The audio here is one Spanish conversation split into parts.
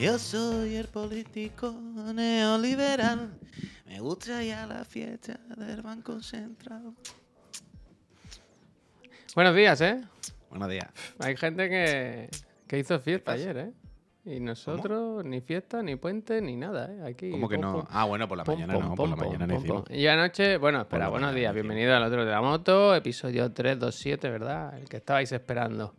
Yo soy el político neoliberal. Me gusta ya la fiesta del Banco Central. Buenos días, ¿eh? Buenos días. Hay gente que, que hizo fiesta ayer, ¿eh? Y nosotros ni fiesta, ni puente, ni nada, ¿eh? Aquí. ¿Cómo que no? Ah, bueno, por la mañana no, por la mañana no hicimos. Y anoche, bueno, espera, la buenos mañana días, bienvenido al otro de la moto, episodio 327, ¿verdad? El que estabais esperando.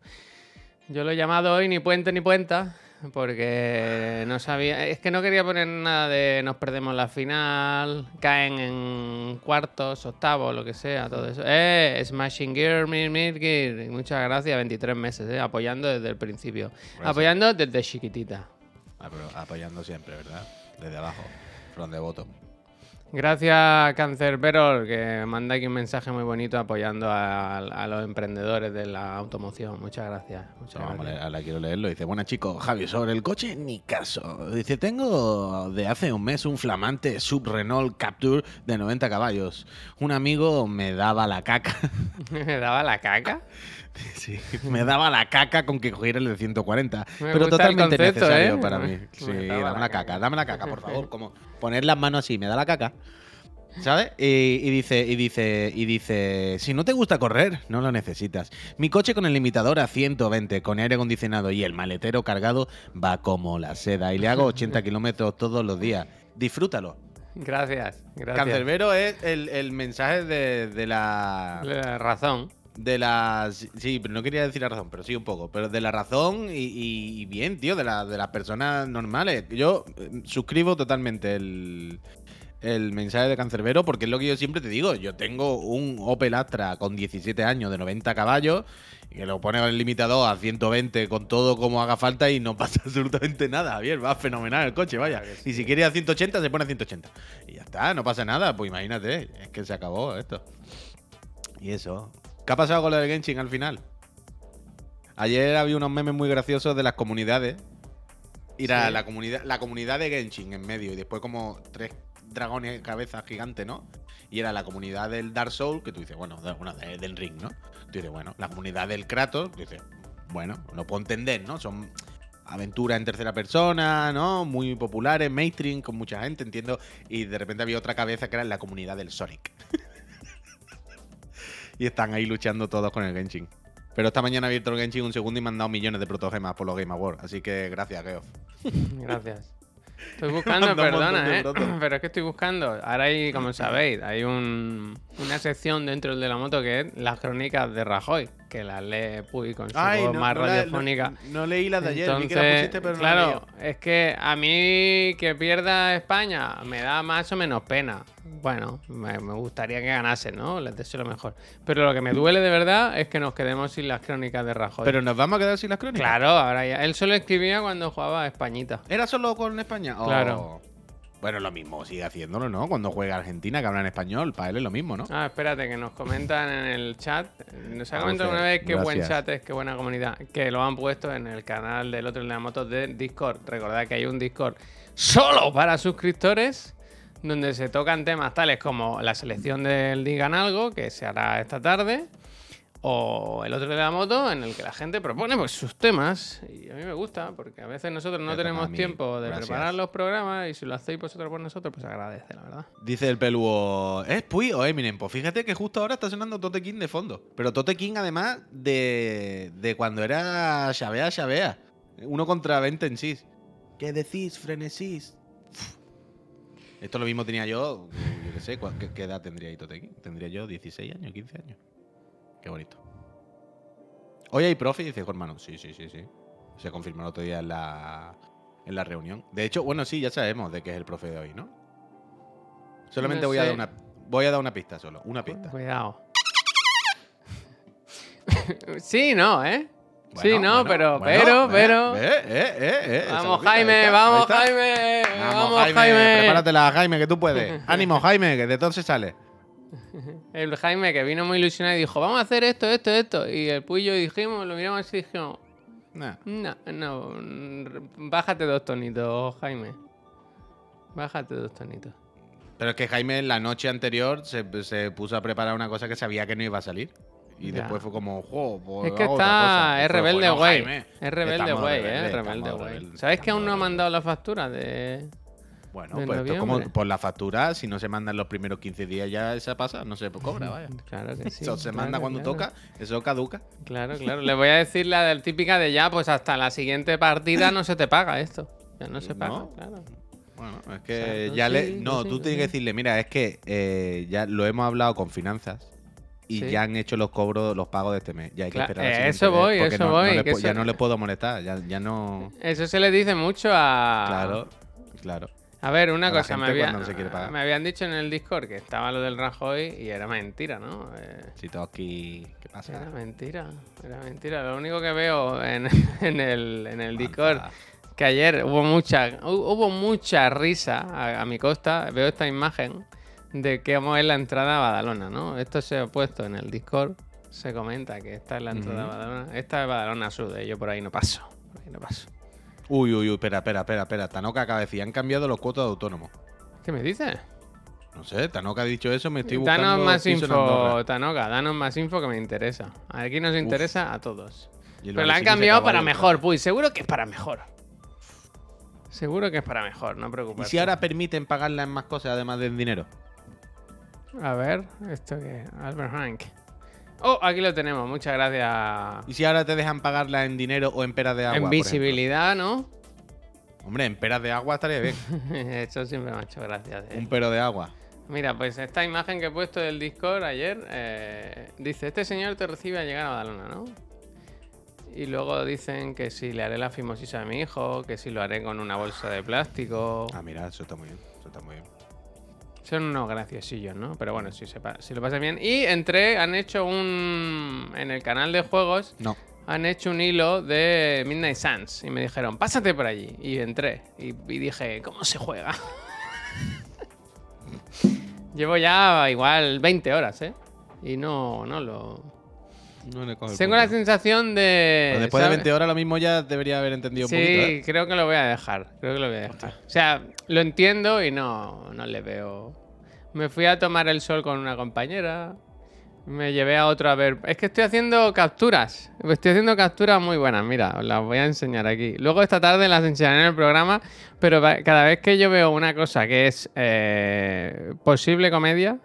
Yo lo he llamado hoy ni puente ni puenta, porque no sabía, es que no quería poner nada de nos perdemos la final, caen en cuartos, octavos, lo que sea, todo eso. Eh, Smashing Gear, Mir, Mir, Gear. Muchas gracias, 23 meses, eh, apoyando desde el principio. Apoyando desde chiquitita. Ah, pero apoyando siempre, ¿verdad? Desde abajo, from the bottom. Gracias, Cancerbero, que manda aquí un mensaje muy bonito apoyando a, a los emprendedores de la automoción. Muchas gracias. Muchas gracias. leer- ahora quiero leerlo. Dice, buenas chicos, Javi, sobre el coche, ni caso. Dice, tengo de hace un mes un flamante Sub Renault Capture de 90 caballos. Un amigo me daba la caca. ¿Me daba la caca? Sí, me daba la caca con que cogiera el de 140. Me pero totalmente concepto, necesario ¿eh? para mí. Sí, dame la la caca, caca. dame la caca, por favor. Como poner las manos así, me da la caca. ¿Sabes? Y, y dice, y dice, y dice, si no te gusta correr, no lo necesitas. Mi coche con el limitador a 120, con aire acondicionado y el maletero cargado, va como la seda. Y le hago 80 kilómetros todos los días. Disfrútalo. Gracias, gracias. Cancerbero es el, el mensaje de, de la La razón. De las sí pero no quería decir la razón pero sí un poco pero de la razón y, bien tío de, la- de las personas normales. Yo eh, suscribo totalmente el el mensaje de Cancerbero porque es lo que yo siempre te digo. Yo tengo un Opel Astra con 17 años de 90 caballos y que lo pone con el limitador a 120 con todo como haga falta y no pasa absolutamente nada Javier. Va fenomenal el coche vaya. Y si quiere a 180 se pone a 180 y ya está no pasa nada. Pues imagínate es que se acabó esto. Y eso. ¿Qué ha pasado con lo del Genshin al final? Ayer había unos memes muy graciosos de las comunidades. Y Sí. la comunidad, la comunidad de Genshin en medio. Y después como tres dragones cabezas gigantes, ¿no? Y era la comunidad del Dark Soul, que tú dices, bueno, de, bueno, de- del Ring, ¿no? Tú dices, bueno, la comunidad del Kratos, tú dices, bueno, lo puedo entender, ¿no? Son aventuras en tercera persona, ¿no? Muy populares, mainstream, con mucha gente, entiendo. Y de repente había otra cabeza que era la comunidad del Sonic. y están ahí luchando todos con el Genshin. Pero esta mañana he abierto el Genshin un segundo y me han dado millones de protogemas por los Game Awards. Así que gracias, Geoff. Gracias. Estoy buscando, perdona, ¿eh? Pero es que estoy buscando. Ahora hay, como sabéis, hay un, una sección dentro del de la moto que es las crónicas de Rajoy, que las lee Puy con su voz más radiofónica. no- no leí las de ayer, vi que las Entonces, pusiste, pero no claro, es que a mí que pierda España me da más o menos pena. Bueno, me, me gustaría que ganase, ¿no? Les deseo lo mejor. Pero lo que me duele de verdad es que nos quedemos sin las crónicas de Rajoy. Pero nos vamos a quedar sin las crónicas. claro, ahora ya. Él solo escribía cuando jugaba a Españita. ¿Era solo con España? Oh. Claro. Bueno, lo mismo, sigue haciéndolo, ¿no? Cuando juega Argentina, que hablan español, para él es lo mismo, ¿no? Ah, espérate, que nos comentan en el chat. Nos ha Ah, comentado una vez qué buen chat es, qué buena comunidad. Que lo han puesto en el canal del otro de la moto de Discord. Recordad que hay un Discord solo para suscriptores, donde se tocan temas tales como la selección del Digan Algo, que se hará esta tarde. O el otro de la moto, en el que la gente propone pues, sus temas. Y a mí me gusta, porque a veces nosotros no tenemos mí. tiempo de Gracias. preparar los programas. Y si lo hacéis vosotros por nosotros, pues agradece, la verdad. Dice el peluo, ¿es Puy o Eminem? Pues fíjate que justo ahora está sonando Tote King de fondo. Pero Tote King, además, de, de cuando era Shabea Shabea. Uno contra 20 en sí. ¿Qué decís, frenesís? Esto lo mismo tenía yo, yo qué sé, ¿cuál- ¿qué, qué edad tendría ahí Tote King? Tendría yo 16 años, 15 años. Qué bonito. Hoy hay profe, dice hermano. Sí, sí, sí, sí. Se confirmó el otro día en la, en la reunión. De hecho, bueno, sí, ya sabemos de qué es el profe de hoy, ¿no? Solamente No voy a dar una voy a dar una pista solo, una pista. Cuidado. sí, no, ¿eh? sí, no, bueno, pero, bueno, pero, pero. eh, eh, eh, vamos, Jaime, está, vamos, ahí está. Jaime. Vamos, Jaime, prepáratela, Jaime, que tú puedes. Ánimo, Jaime, que de todo se sale. El Jaime que vino muy ilusionado y dijo, vamos a hacer esto, esto, esto. Y el Puyo dijimos, lo miramos así y dijimos, Nah. no, no, mm, bájate dos tonitos, Jaime. Bájate dos tonitos. Pero es que Jaime la noche anterior se, se puso a preparar una cosa que sabía que no iba a salir. Y Ya. después fue como, jo, pues Es que hago otra está. cosa". Es rebelde, "Bueno, güey. Es rebelde, güey, eh. Rebelde, güey. ¿Sabes que aún no ha mandado la factura de.? Bueno, pues esto como por la factura, si no se mandan los primeros 15 días ya esa pasa, no se cobra, vaya. Claro que sí. eso se claro, manda cuando claro. toca, eso caduca. Claro, claro. Le voy a decir la del típica de ya, pues hasta la siguiente partida no se te paga esto. Ya no se paga, No. claro. Bueno, es O que sea, no, ya le. No, sí, tú tienes que decirle, mira, es que eh, ya lo hemos hablado con finanzas y Sí. ya han hecho los cobros, los pagos de este mes. Ya hay que Cla- esperar. eso voy, eso no- no voy, le ya no le puedo molestar, ya, ya no. Eso se le dice mucho a. Claro, claro. A ver, una A cosa, me, había- no se quiere pagar. me habían dicho en el Discord que estaba lo del Rajoy y era mentira, ¿no? Eh, Si todo aquí. ¿Qué pasa? era mentira, era mentira. Lo único que veo en, en el, en el Discord que ayer hubo mucha, hu- hubo mucha risa a, a mi costa. Veo esta imagen de cómo es la entrada a Badalona, ¿no? Esto se ha puesto en el Discord. Se comenta que esta es la entrada Ujú. a Badalona. Esta es Badalona Sur, eh, yo por ahí no paso. Por ahí no paso. Uy, uy, uy, espera, espera, espera, espera. Tanoka acaba de decir, han cambiado los cuotas de autónomo. ¿Qué me dices? No sé, Tanoka ha dicho eso, me estoy buscando. Danos más info. Tanoka, danos más info que me interesa. Aquí nos interesa a todos. Y Pero la han cambiado para mejor, Puy. Seguro que es para mejor. Seguro que es para mejor, no ¿Y preocupes. si ahora permiten pagarla en más cosas además del dinero? A ver, esto que. Albert Hank. Oh, aquí lo tenemos, muchas gracias. ¿Y si ahora te dejan pagarla en dinero o en peras de agua? en visibilidad, ¿no? Hombre, en peras de agua estaría bien. Eso siempre me ha hecho gracias. eh. Un pero de agua. Mira, pues esta imagen que he puesto del Discord ayer eh, dice: Este señor te recibe a llegar a Badalona, ¿no? Y luego dicen que si le haré la fimosis a mi hijo, que si lo haré con una bolsa de plástico. Ah, mira, eso está muy bien. Eso está muy bien. Son unos graciosillos, ¿no? Pero bueno, si, se si lo pasan bien. Y entré, han hecho un. En el canal de juegos, No. han hecho un hilo de Midnight Suns. Y me dijeron, pásate por allí. Y entré. Y, y dije, ¿cómo se juega? Llevo ya igual 20 horas, ¿eh? Y no, no lo. No le coge el Tengo la sensación de. Pero después de ¿sabe? 20 horas lo mismo ya debería haber entendido Sí, un poquito, ¿eh? creo que lo voy a dejar. Creo que lo voy a dejar. O sea, lo entiendo y no, no le veo. Me fui a tomar el sol con una compañera. Me llevé a otro a ver. Es que estoy haciendo capturas. Estoy haciendo capturas muy buenas. Mira, os las voy a enseñar aquí. Luego esta tarde las enseñaré en el programa. Pero cada vez que yo veo una cosa que es eh, posible comedia,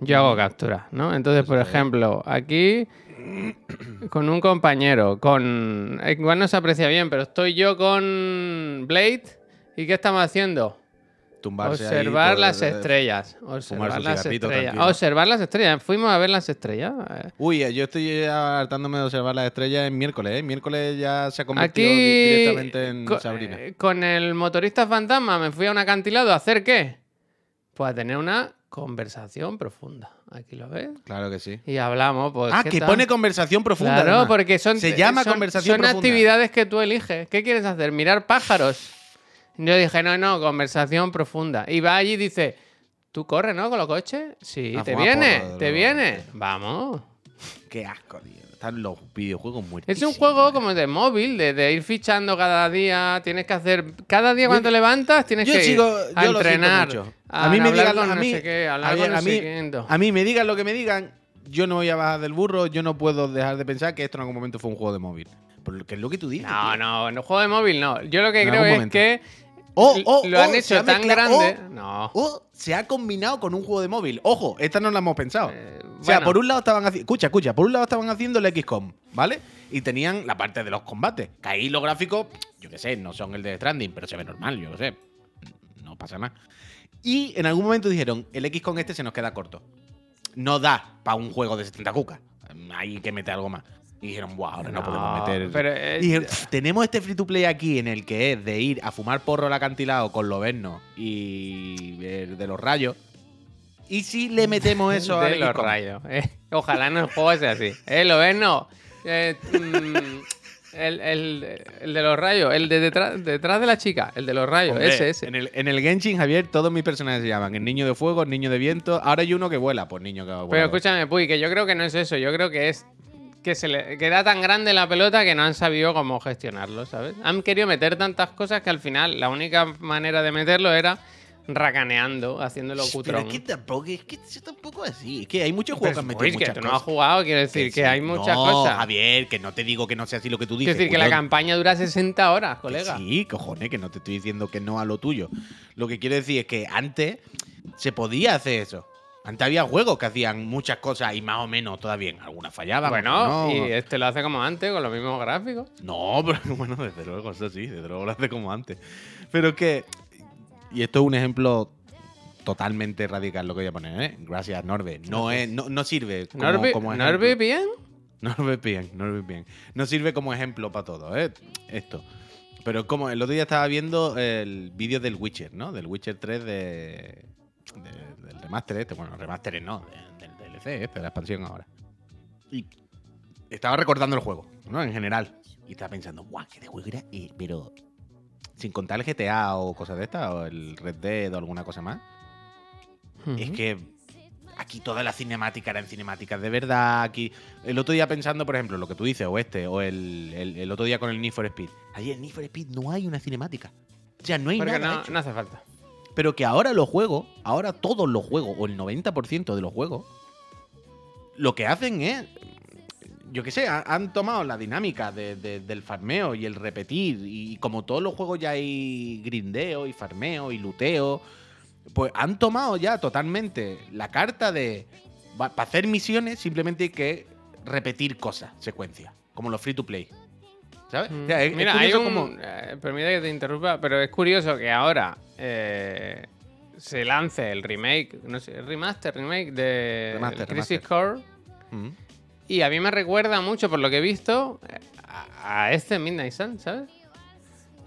yo hago capturas, ¿no? Entonces, por ejemplo, aquí con un compañero, con... Igual no se aprecia bien, pero estoy yo con Blade. ¿Y qué estamos haciendo? Tumbarse Observar las eh, estrellas. Observar las estrellas. tranquilo. Observar las estrellas. Fuimos a ver las estrellas. Eh, Uy, eh, yo estoy hartándome de observar las estrellas en miércoles, ¿eh? Miércoles ya se ha convertido Aquí, directamente en Sabrina. eh, con el motorista fantasma me fui a un acantilado a hacer qué? Pues a tener una conversación profunda. Aquí lo ves. Claro que sí. Y hablamos, pues. ah, ¿qué que tal? pone conversación profunda. Claro, además. porque son, Se llama son- conversación son profunda. actividades que tú eliges. ¿Qué quieres hacer? ¿Mirar pájaros? Yo dije, no, no, conversación profunda. Y va allí y dice, ¿tú corres, no, con los coches? Sí, A ¿te fumar viene? porro, ¿Te de viene? Vamos. Qué asco, tío. Están los videojuegos muertos. Es un juego como de móvil, de, de ir fichando cada día. Tienes que hacer. Cada día cuando te levantas tienes yo que sigo- ir a yo entrenar. mucho. A, A mí me digan- a no mí- a mí- no me digan lo que me digan, yo no voy a bajar del burro, yo no puedo dejar de pensar que esto en algún momento fue un juego de móvil. Porque es lo que tú dices. No, tío. no, el juego de móvil no. Yo lo que En creo es momento. que Oh, oh, lo han hecho tan grande. oh, no. O se ha combinado con un juego de móvil. Ojo, esta no la hemos pensado. Eh, o sea, por un lado estaban haciendo. Escucha, escucha. Por un lado estaban haciendo el XCOM, ¿vale? Y tenían la parte de los combates. Que ahí los gráficos, yo qué sé, no son el de Stranding, pero se ve normal, yo qué sé. No pasa nada. Y en algún momento dijeron: el XCOM este se nos queda corto. No da para un juego de 70 cucas. Hay que meter algo más. Y dijeron, wow, ahora no, No, podemos meter. pero dijeron, "Pff, tenemos este free to play aquí en el que es de ir a fumar porro al acantilado con Loberno y el de los rayos. ¿Y si le metemos eso de los rayos. eh. Ojalá no el juego sea así. Eh, lo ves, no. Eh, mm, el, el- el de los rayos, el de detrás, detrás de la chica, el de los rayos, Hombre, ese, ese. En el, en el Genshin, Javier, todos mis personajes se llaman el niño de fuego, el niño de viento. Ahora hay uno que vuela, pues niño que vuela. Pero escúchame, Puy, que yo creo que no es eso. Yo creo que es que se le queda tan grande la pelota que no han sabido cómo gestionarlo, ¿sabes? Han querido meter tantas cosas que al final la única manera de meterlo era racaneando, haciéndolo Pero cutrón. es que tampoco, es que tampoco es así. Es que hay muchos Pero juegos que han es metido que muchas tú no has jugado, quiero decir que, sí. hay muchas no, cosas. Javier, que no te digo que no sea así lo que tú dices. Quiero decir que la campaña dura 60 horas, Que colega. Sí, cojones, que no te estoy diciendo que no a lo tuyo. Lo que quiero decir es que antes se podía hacer eso. Antes había juegos que hacían muchas cosas y más o menos todavía bien. Algunas fallaban. Bueno, no. y este lo hace como antes, con los mismos gráficos. No, pero bueno, desde luego, eso sí, desde luego lo hace como antes. Pero es que. Y esto es un ejemplo totalmente radical lo que voy a poner, ¿eh? Gracias, Norbe. No, es, no, no sirve como, Norby, como ejemplo. Norby bien. NordVPN, NordVPN. No sirve como ejemplo para todo, ¿eh? Esto. Pero como el otro día estaba viendo el vídeo del Witcher, ¿no? Del Witcher 3 de, de- del remaster este. Bueno, remaster no, de- del DLC, este, de la expansión ahora. Y estaba recordando el juego, ¿no? En general. Y estaba pensando, guau, que de juego era, eh, pero sin contar el GTA o cosas de estas, o el Red Dead o alguna cosa más. Es que aquí toda la cinemática eran cinemáticas de verdad. Aquí, el otro día pensando, por ejemplo, lo que tú dices, o este, o el, el- el otro día con el Need for Speed. Ahí en Need for Speed no hay una cinemática. O sea, no hay Porque nada. no, hecho. no hace falta. Pero que ahora los juegos, ahora todos los juegos, o el 90% de los juegos, lo que hacen es. Yo qué sé, ha- han tomado la dinámica de- de- del farmeo y el repetir. Y como todos los juegos ya hay grindeo y farmeo y luteo, pues han tomado ya totalmente la carta de. Para hacer misiones simplemente hay que repetir cosas, secuencias. Como los free to play. ¿Sabes? O sea, es- es Mira, hay un. como- eh, permite que te interrumpa, pero es curioso que ahora eh, se lance el remake, no sé, remaster, remake de Remaster, Crisis remaster. Core. Mm. Y a mí me recuerda mucho, por lo que he visto, a, a este Midnight Sun, ¿sabes?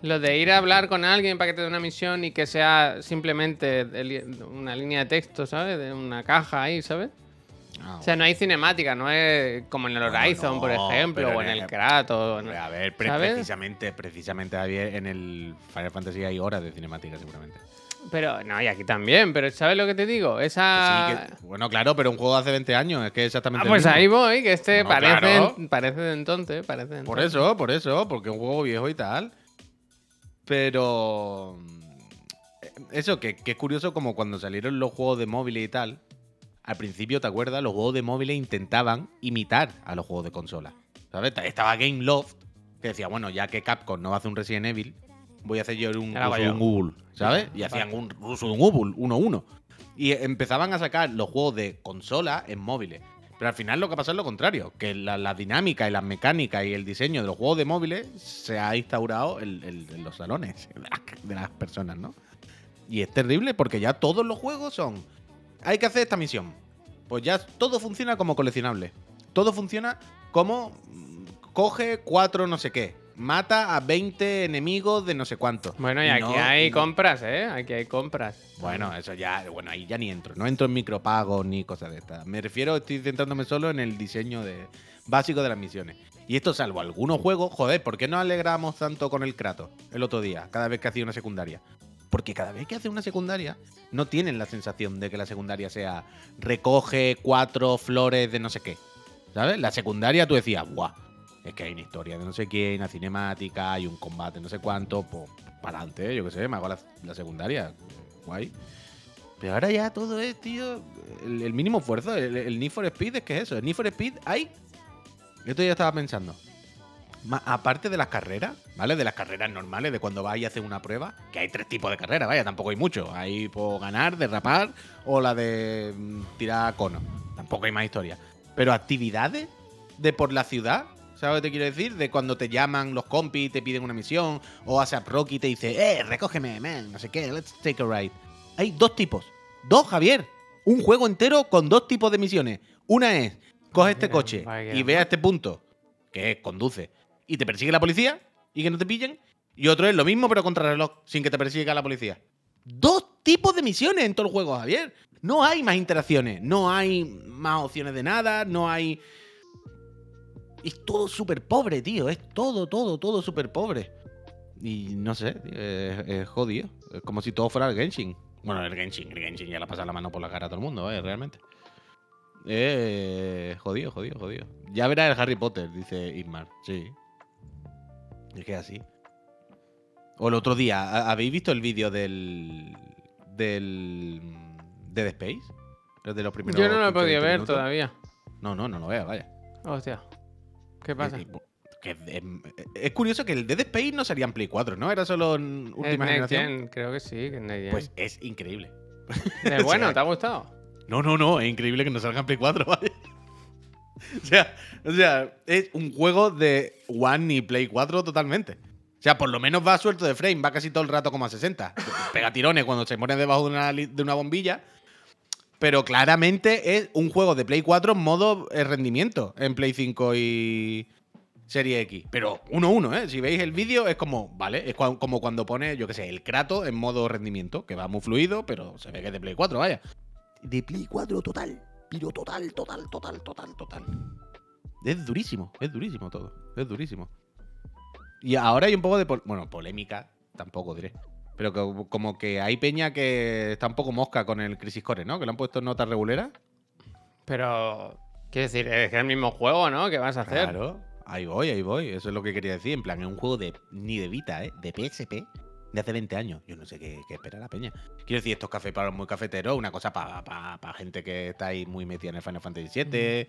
Lo de ir a hablar con alguien para que te dé una misión y que sea simplemente el- una línea de texto, ¿sabes? De una caja ahí, ¿sabes? Ah, O sea, no hay cinemática, no es como en el Horizon, por no, ejemplo, o en el el- Kratos. a ver, pre- ¿Sabes? precisamente, precisamente en el Final Fantasy hay horas de cinemática seguramente. Pero, no, y aquí también, pero ¿sabes lo que te digo? Esa... Sí, que- bueno, claro, pero un juego de hace 20 años, es que exactamente Ah, pues mismo. ahí voy, que este parece, claro. parece de entonces, parece de Por eso, por eso, porque es un juego viejo y tal. Pero. mm, Eso, que, que es curioso como cuando salieron los juegos de móviles y tal. Al principio, ¿te acuerdas? Los juegos de móviles intentaban imitar a los juegos de consola. ¿Sabes? Estaba Game Loft, que decía, bueno, ya que Capcom no va a hacer un Resident Evil, voy a hacer yo un un Ubul, ¿sabes? Y hacían un uso de un Ubul, 1-1. Y empezaban a sacar los juegos de consola en móviles. Pero al final lo que pasa es lo contrario, que la, la dinámica y las mecánicas y el diseño de los juegos de móviles se ha instaurado en, en- en los salones de las, de las personas, ¿no? Y es terrible porque ya todos los juegos son, hay que hacer esta misión. Pues ya todo funciona como coleccionable. Todo funciona como mm, coge cuatro no sé qué, mata a 20 enemigos de no sé cuánto. Bueno, y aquí no- hay y no- compras, ¿eh? Aquí hay compras. bueno, eso ya, bueno, ahí ya ni entro. No entro en micropagos ni cosas de estas. Me refiero, estoy centrándome solo en el diseño de, básico de las misiones. Y esto, salvo algunos juegos, joder, ¿por qué nos alegramos tanto con el Kratos el otro día, cada vez que hacía una secundaria? Porque cada vez que hace una secundaria, no tienen la sensación de que la secundaria sea recoge cuatro flores de no sé qué. ¿Sabes? La secundaria tú decías, guau, es que hay una historia de no sé quién, una cinemática, hay un combate no sé cuánto, pues para adelante, yo qué sé, me hago la, la secundaria. Guay. Pero ahora ya todo es, tío, el, mínimo esfuerzo. El, el Need for Speed es que es eso. El Need for Speed hay. Esto ya estaba pensando. Aparte de las carreras, ¿vale? De las carreras normales, de cuando vas y haces una prueba, que hay tres tipos de carreras, vaya, tampoco hay mucho. Hay por ganar, derrapar o la de mm, tirar cono. Tampoco hay más historia. Pero actividades de por la ciudad, ¿sabes lo que te quiero decir? De cuando te llaman los compis y te piden una misión, o ASAP Rocky te dice, eh, recógeme, man, no sé qué, let's take a ride. Hay dos tipos. Dos, Javier. Un juego entero con dos tipos de misiones. Una es, coge este coche y ve a este punto, que es conduce, y te persigue la policía y que no te pillen. Y otro es lo mismo, pero contra reloj, sin que te persiga la policía. Dos tipos de misiones en todo el juego, Javier. No hay más interacciones, no hay más opciones de nada, no hay. Es todo súper pobre, tío. Es todo, todo, todo súper pobre. Y no sé, tío, es, jodido. Es como si todo fuera el Genshin. Bueno, el Genshin, el Genshin ya le pasa la mano por la cara a todo el mundo, ¿eh? Realmente. Eh, jodido, jodido, jodido. Ya verás el Harry Potter, dice Ismar. Sí. Es que es así. O el otro día, ¿ha- ¿habéis visto el vídeo del. del Dead Space. De los primeros Yo no lo he 15, podido 20 ver minutos. todavía. No, no, no lo veas, vaya. Hostia. ¿Qué pasa? Es, que es- es curioso que el Dead Space no salía en Play 4, ¿no? Era solo en Es última generación. Gen, creo que sí, que es Gen. Pues es increíble. Eh, bueno, sea, ¿te ha gustado? No, no, no, es increíble que no salga en Play 4, vaya. O sea, o sea, es un juego de One y Play 4 totalmente. O sea, por lo menos va suelto de frame, va casi todo el rato como a 60. Pega tirones cuando se pone debajo de una, de una bombilla. Pero claramente es un juego de Play 4 en modo eh, rendimiento en Play 5 y Serie X. Pero 1-1, ¿eh? Si veis el vídeo es como, vale, es como cuando pone, yo qué sé, el Kratos en modo rendimiento, que va muy fluido, pero se ve que es de Play 4, vaya. De Play 4 total. Pero total, total, total, total, total. Es durísimo, es durísimo todo. Es durísimo. Y ahora hay un poco de. pol- bueno, polémica, tampoco diré. Pero que- como que hay peña que está un poco mosca con el Crisis Core, ¿no? Que le han puesto en nota regulera. Pero, quiero decir, es que es el mismo juego, ¿no? ¿Qué vas a hacer? Claro, ahí voy, ahí voy. Eso es lo que quería decir. En plan, es un juego de ni de Vita, ¿eh? De PSP de hace 20 años. Yo no sé qué, qué espera la peña. Quiero decir, estos cafés para los muy cafeteros, una cosa para gente que está ahí muy metida en el Final Fantasy VII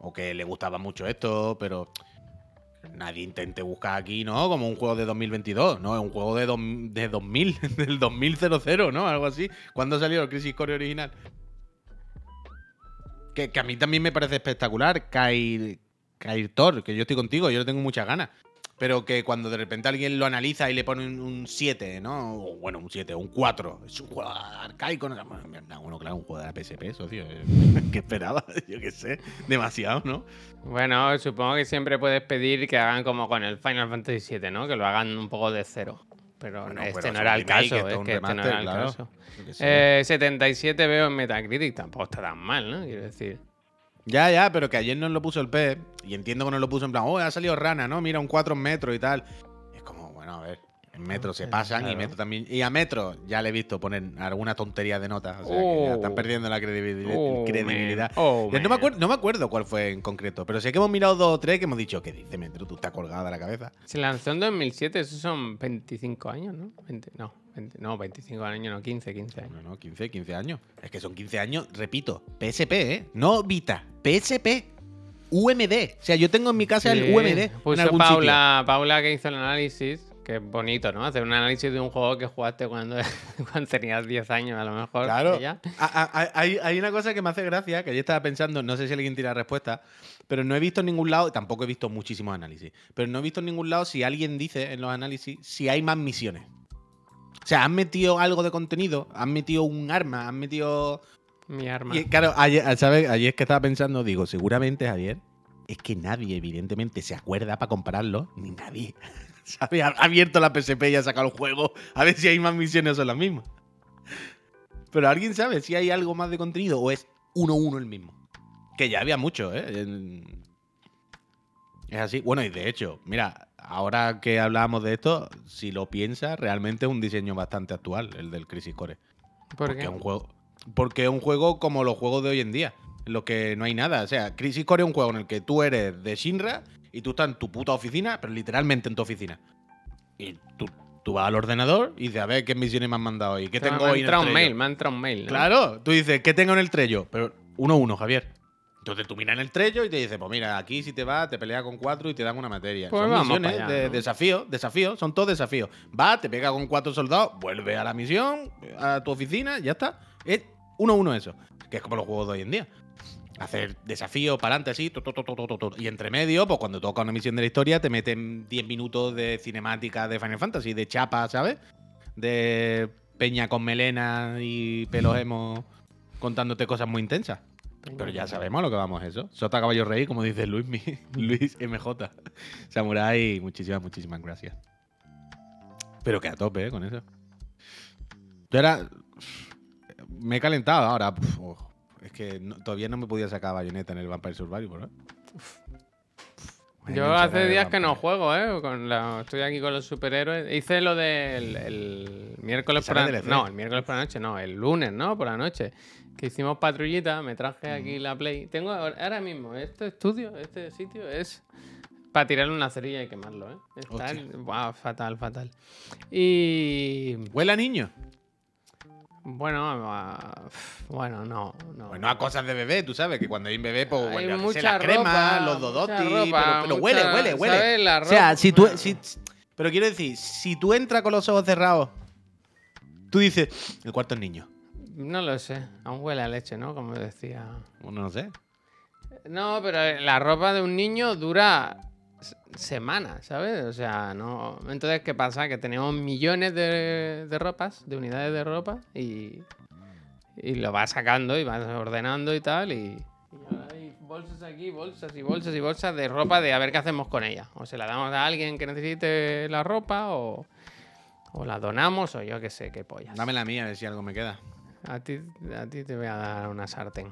o que le gustaba mucho esto, pero nadie intente buscar aquí, ¿no? Como un juego de 2022, ¿no? Es un juego de, dos- de 2000, del 2000, ¿no? Algo así. ¿Cuándo salió el Crisis Core original? Que, que a mí también me parece espectacular Kair, Kair Thor, que yo estoy contigo, yo le tengo muchas ganas. Pero que cuando de repente alguien lo analiza y le pone un- un 7, ¿no? O, bueno, un 7, un 4. Es un juego arcaico. ¿no? Bueno, claro, un juego de la PSP, socio. ¿Qué esperaba? Yo qué sé. Demasiado, ¿no? Bueno, supongo que siempre puedes pedir que hagan como con el Final Fantasy VII, ¿no? Que lo hagan un poco de cero. Pero Bueno, este pero no era el caso, es que este no remaster, era el claro. caso. Eh, 77 veo en Metacritic, tampoco está tan mal, ¿no? Quiero decir. Ya, ya, pero que ayer nos lo puso el Pep. Y entiendo que nos lo puso en plan, oh, ha salido rana, ¿no? Mira, un 4 en metro y tal. Es como, bueno, a ver. En metro se Eh, pasan y metro también. Y a metro ya le he visto poner alguna tontería de notas. O sea, que ya Oh. están perdiendo la credibil- Oh, credibilidad. Oh, Ya no, me acuerdo, no me acuerdo cuál fue en concreto, pero sé que hemos mirado dos o tres que hemos dicho, ¿qué dice Metro? Tú estás colgada la cabeza. Se lanzó en 2007, esos son 25 años, ¿no? 20 no, 20 no, 25 años, no, 15, 15 años. No, no, 15, 15 años. Es que son 15 años, repito, PSP, ¿eh? No Vita, PSP. UMD. O sea, yo tengo en mi casa el UMD en Puso algún Paula, Paula que hizo el análisis, que es bonito, ¿no? Hacer un análisis de un juego que jugaste cuando, cuando tenías 10 años, a lo mejor. Claro. ya. Ah, ah, Hay, hay una cosa que me hace gracia, que yo estaba pensando, no sé si alguien tiene la respuesta, pero no he visto en ningún lado, tampoco he visto muchísimos análisis, pero no he visto en ningún lado si alguien dice en los análisis si hay más misiones. O sea, han metido algo de contenido, han metido un arma, han metido... Mi arma. Y claro, ayer, ¿sabes? Ayer es que estaba pensando, digo, seguramente, Javier, es que nadie, evidentemente, se acuerda para comprarlo, ni nadie. ¿Sabes? Ha abierto la PSP y ha sacado el juego a ver si hay más misiones o son las mismas. Pero alguien sabe si hay algo más de contenido o es uno uno el mismo. Que ya había mucho, ¿eh? En- Es así. Bueno, y de hecho, mira, ahora que hablábamos de esto, si lo piensas, realmente es un diseño bastante actual, el del Crisis Core. ¿Por Porque qué? es un juego. Porque es un juego como los juegos de hoy en día. En los que no hay nada. O sea, Crisis Core es un juego en el que tú eres de Shinra y tú estás en tu puta oficina, pero literalmente en tu oficina. Y tú, tú vas al ordenador y dices, a ver qué misiones me han mandado hoy. ¿Qué me tengo ha hoy en el entrado un trello?". mail, me ha entrado un mail. ¿no? Claro, tú dices, ¿qué tengo en el trello? Pero uno uno, Javier. Entonces tú miras en el trello y te dices, pues mira, aquí si te vas, te peleas con cuatro y te dan una materia. Pues son vamos misiones allá, de ¿no? desafío, desafío, son todos desafíos. Va, te pega con cuatro soldados, vuelve a la misión, a tu oficina, ya está. Es uno a uno eso, que es como los juegos de hoy en día. Hacer desafíos para adelante así, tu, tu, tu. y entre medio, pues cuando toca una misión de la historia, te meten 10 minutos de cinemática de Final Fantasy, de chapa, ¿sabes? De peña con melena y pelos emo contándote cosas muy intensas. Pero ya sabemos a lo que vamos eso. Sota Caballo Rey, como dice Luis, mi- Luis MJ. Samurai, muchísimas, muchísimas gracias. Pero que a tope, ¿eh? Con eso. Yo era... Me he calentado ahora. Uf. Es que no- todavía no me podía sacar bayoneta en el Vampire Survivor, ¿eh? Me Yo hace días que no juego, ¿eh? Con la- estoy aquí con los superhéroes. Hice lo del el miércoles por ¿Sale la DLC? No, el miércoles por la noche, no, el lunes, ¿no? Por la noche. Que hicimos patrullita, me traje aquí la Play. Tengo ahora mismo este estudio, este sitio es para tirarle una cerilla y quemarlo, ¿eh? Está Buah, fatal, fatal. Y ¿Huele a niño? Bueno, a- bueno, no, no. Bueno, a cosas de bebé, tú sabes que cuando hay un bebé, pues Hay huele mucha la crema, los dodotis, ropa, pero, pero mucha- huele, huele, huele. ¿sabes? La o sea, si tú. si- pero quiero decir, si tú entras con los ojos cerrados, tú dices, el cuarto es niño. No lo sé. Aún huele a leche, ¿no? Como decía. Bueno, no sé. No, pero la ropa de un niño dura semanas, ¿sabes? O sea, no. Entonces, ¿qué pasa? Que tenemos millones de, de ropas, de unidades de ropa, y, y lo vas sacando y vas ordenando y tal, y, y ahora hay bolsas aquí, bolsas y bolsas y bolsas de ropa de a ver qué hacemos con ella. O se la damos a alguien que necesite la ropa, o, o la donamos, o yo qué sé, qué pollas. Dame la mía, a ver si algo me queda. A ti, a ti te voy a dar una sartén.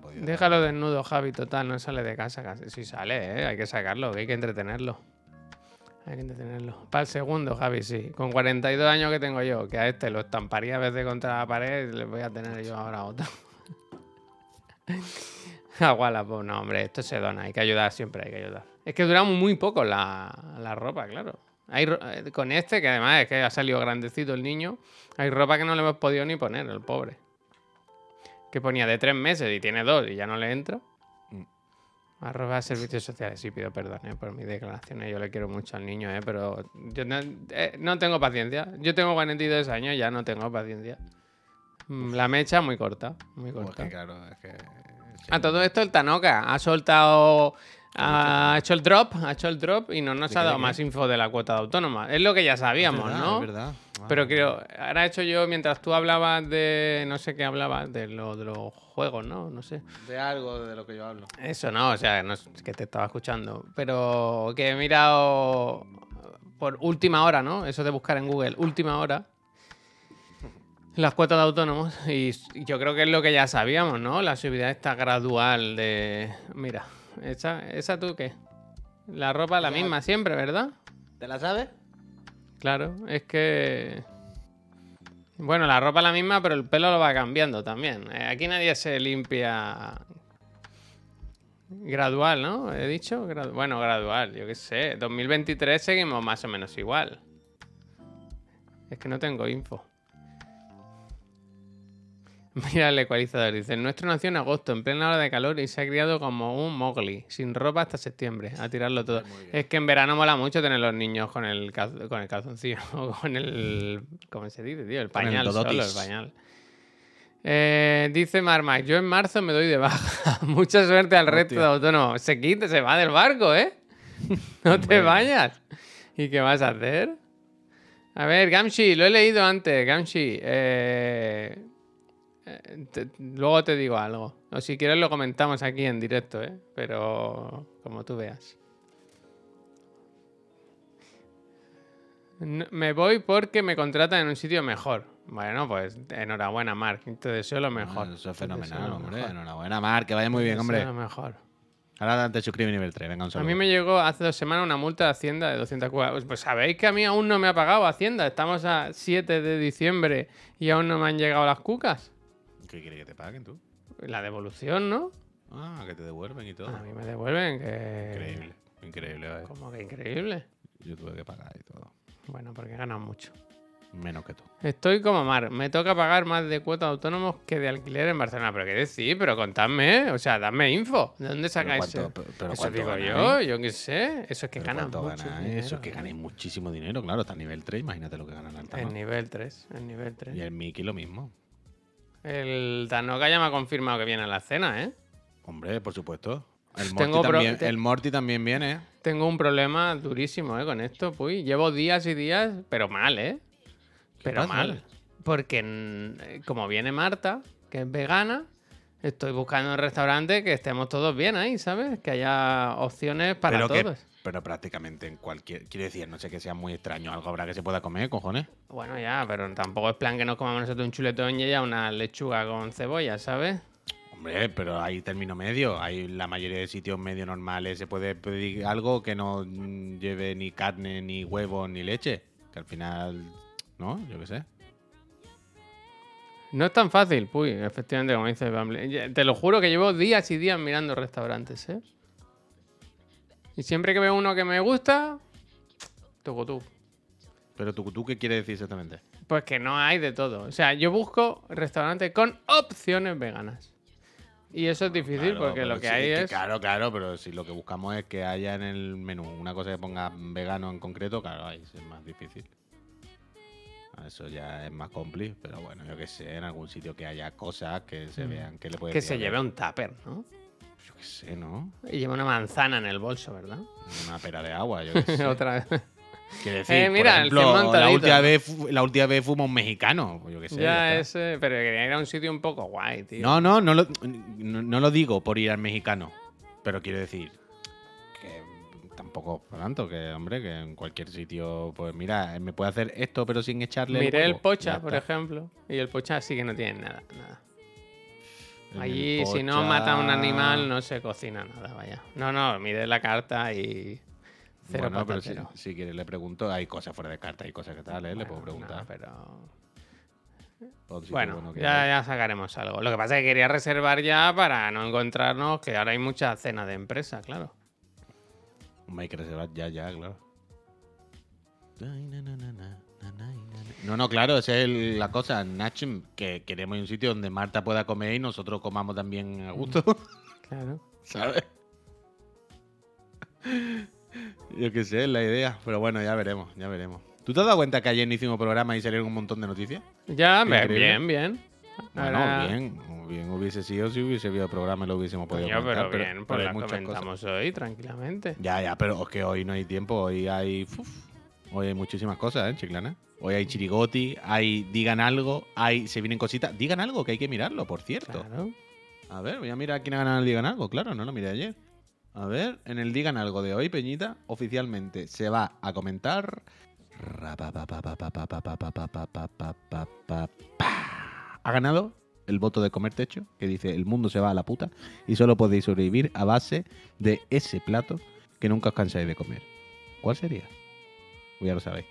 Pues. Déjalo desnudo, Javi, total, no sale de casa casi. Sí sale, ¿eh? hay que sacarlo, hay que entretenerlo. Hay que entretenerlo. Para el segundo, Javi, sí. Con 42 años que tengo yo, que a este lo estamparía a veces contra la pared, le voy a tener yo ahora otro. Aguala, pues no, hombre, esto se dona, hay que ayudar siempre, hay que ayudar. Es que duramos muy poco la, la ropa, claro. Hay, eh, con este, que además es que ha salido grandecito el niño, hay ropa que no le hemos podido ni poner, el pobre. Que ponía de tres meses y tiene dos y ya no le entra. Mm. Arroba servicios sociales. Sí, pido perdón eh, por mis declaraciones. Yo le quiero mucho al niño, eh, pero yo no, eh, no tengo paciencia. Yo tengo 42 años, ya no tengo paciencia. Mm, La mecha muy corta, muy Pues corta. que claro, es que. A todo esto el Tanoka ha soltado, ha hecho el drop, ha hecho el drop y no nos ¿De ha dado más info de la cuota de autónoma. Es lo que ya Es sabíamos, verdad, ¿no? Es verdad. Pero creo, ahora he hecho yo, mientras tú hablabas de, no sé qué hablabas, de, lo, de los juegos, ¿no? No sé. De algo de lo que yo hablo. Eso no, o sea, no es que te estaba escuchando. Pero que he mirado por última hora, ¿no? Eso de buscar en Google, última hora. Las cuotas de autónomos. Y yo creo que es lo que ya sabíamos, ¿no? La subida esta gradual de. Mira, esa, esa tú qué. La ropa la misma siempre, ¿verdad? ¿Te la sabes? Claro, es que. Bueno, la ropa la misma, pero el pelo lo va cambiando también. Eh, Aquí nadie se limpia. Gradual, ¿no? He dicho. Gradu- bueno, gradual, yo qué sé. 2023 seguimos más o menos igual. Es que no tengo info. Mira el ecualizador, dice, nuestro nació en agosto, en plena hora de calor y se ha criado como un Mowgli, sin ropa hasta septiembre, a tirarlo todo. Es que en verano mola mucho tener los niños con el, cal- con el calzoncillo, o con el... ¿Cómo se dice, tío? El Con el pañal solo, el pañal. Eh, dice Marmax, yo en marzo me doy de baja. Mucha suerte al resto de autónomos. Se quita, se va del barco, ¿eh? No te vayas. ¿Y qué vas a hacer? A ver, Gamshi, lo he leído antes, Gamshi. Eh, te- luego te digo algo. O si quieres lo comentamos aquí en directo, ¿eh? Pero como tú veas. No- me voy porque me contratan en un sitio mejor. Bueno, pues enhorabuena, Mark. Te deseo lo mejor. Eso es Te deseo fenomenal, hombre. mejor. Enhorabuena, Mar, que vaya muy Te bien, deseo hombre. lo mejor. Ahora te suscribe nivel 3, venga un A saludo. mí me llegó hace dos semanas una multa de Hacienda de 200 cuadros. Pues sabéis que a mí aún no me ha pagado Hacienda. Estamos a 7 de diciembre y aún no me han llegado las cucas. ¿Qué quiere que te paguen tú? La devolución, ¿no? Ah, que te devuelven y todo. A mí me devuelven que... Increíble, increíble. vaya. Como que increíble. Yo tuve que pagar y todo. Bueno, porque ganan mucho. Menos que tú. Estoy como Mar. Me toca pagar más de cuotas autónomos que de alquiler en Barcelona. ¿Pero qué decir? Pero contadme. O sea, dadme info. ¿De dónde sacáis eso? pero- pero Eso digo ganáis? yo. Yo qué sé. Eso es que ganan ¿cuánto mucho ganáis? dinero, Eso es que ganéis muchísimo dinero, claro. Está a nivel 3, imagínate lo que ganan Altama. En nivel 3. En nivel 3. Y el Mickey lo mismo. El Tanoka ya me ha confirmado que viene a la cena, ¿eh? Hombre, por supuesto. El Morty, Tengo también, te- el Morty también viene. ¿eh? Tengo un problema durísimo, ¿eh? Con esto, pues. Llevo días y días, pero mal, ¿eh? Pero pasa, mal. Porque mm, eh, como viene Marta, que es vegana, estoy buscando un restaurante que estemos todos bien ahí, ¿sabes? Que haya opciones para pero, que- todos. Pero prácticamente en cualquier. Quiero decir, no sé que sea muy extraño. Algo habrá que se pueda comer, cojones. Bueno, ya, pero tampoco es plan que nos comamos nosotros un chuletón y ella una lechuga con cebolla, ¿sabes? Hombre, pero hay término medio. Hay la mayoría de sitios medio normales. Se puede pedir algo que no mm, lleve ni carne, ni huevos, ni leche. Que al final. ¿No? Yo qué sé. No es tan fácil, puy, efectivamente, como dice Bumble. Ya- Te lo juro que llevo días y días mirando restaurantes, ¿eh? Y siempre que veo uno que me gusta, tú tú. Pero tú, ¿tú qué quieres decir exactamente? Pues que no hay de todo. O sea, yo busco restaurantes con opciones veganas. Y eso es difícil Claro, porque lo que sí, hay es. Claro, claro, pero si lo que buscamos es que haya en el menú una cosa que ponga vegano en concreto, claro, ahí es más difícil. Eso ya es más compli, pero bueno, yo que sé, en algún sitio que haya cosas que se Mm. vean que le puede Que se lleve un tupper, ¿no? Yo qué sé, ¿no? Y lleva una manzana en el bolso, ¿verdad? Una pera de agua, yo qué sé. Otra vez. Quiero decir, Eh, mira, por ejemplo, la última, vez, la última vez fuimos un mexicano, pues yo qué sé. ya ya está. es. eh, pero quería ir a un sitio un poco guay, tío. No, no, no lo, no, no lo digo por ir al mexicano, pero quiero decir que tampoco tanto, que hombre, que en cualquier sitio, pues mira, me puede hacer esto pero sin echarle Miré el pocha, por ejemplo. Y el pocha sí que no tiene nada. nada. Allí, si no mata a un animal, no se cocina nada, vaya. No, no, mire la carta y. Cero Bueno, pero si, si quieres le pregunto, hay cosas fuera de carta, hay cosas que tal, ¿eh? le puedo preguntar. no, pero. Bueno, ya, ya sacaremos algo. Lo que pasa es que quería reservar ya para no encontrarnos, que ahora hay mucha cena de empresa, claro. Hay que reservar ya, ya, claro. No, no, claro, esa es el- la cosa, Nachum, que queremos un sitio donde Marta pueda comer y nosotros comamos también a gusto, Claro. ¿sabes? Yo qué sé, es la idea, pero bueno, ya veremos, ya veremos. ¿Tú te has dado cuenta que ayer no hicimos programa y salieron un montón de noticias? Ya, bien, bien, bien. Bueno, Ahora- bien, bien hubiese sido si hubiese habido programa y lo hubiésemos podido comentar, pero bien, pues hay las muchas cosas. comentamos hoy tranquilamente. Ya, ya, pero es que hoy no hay tiempo, hoy hay. uf, hoy hay muchísimas cosas, ¿eh, Chiclana? Hoy hay chirigoti, hay digan algo, hay se vienen cositas. Digan algo, que hay que mirarlo, por cierto. Claro. A ver, voy a mirar quién ha ganado el digan algo, claro, no lo miré ayer. A ver, en el digan algo de hoy, Peñita, oficialmente se va a comentar. Ha ganado el voto de comer techo, que dice el mundo se va a la puta y solo podéis sobrevivir a base de ese plato que nunca os cansáis de comer. ¿Cuál sería? Pues ya lo sabéis.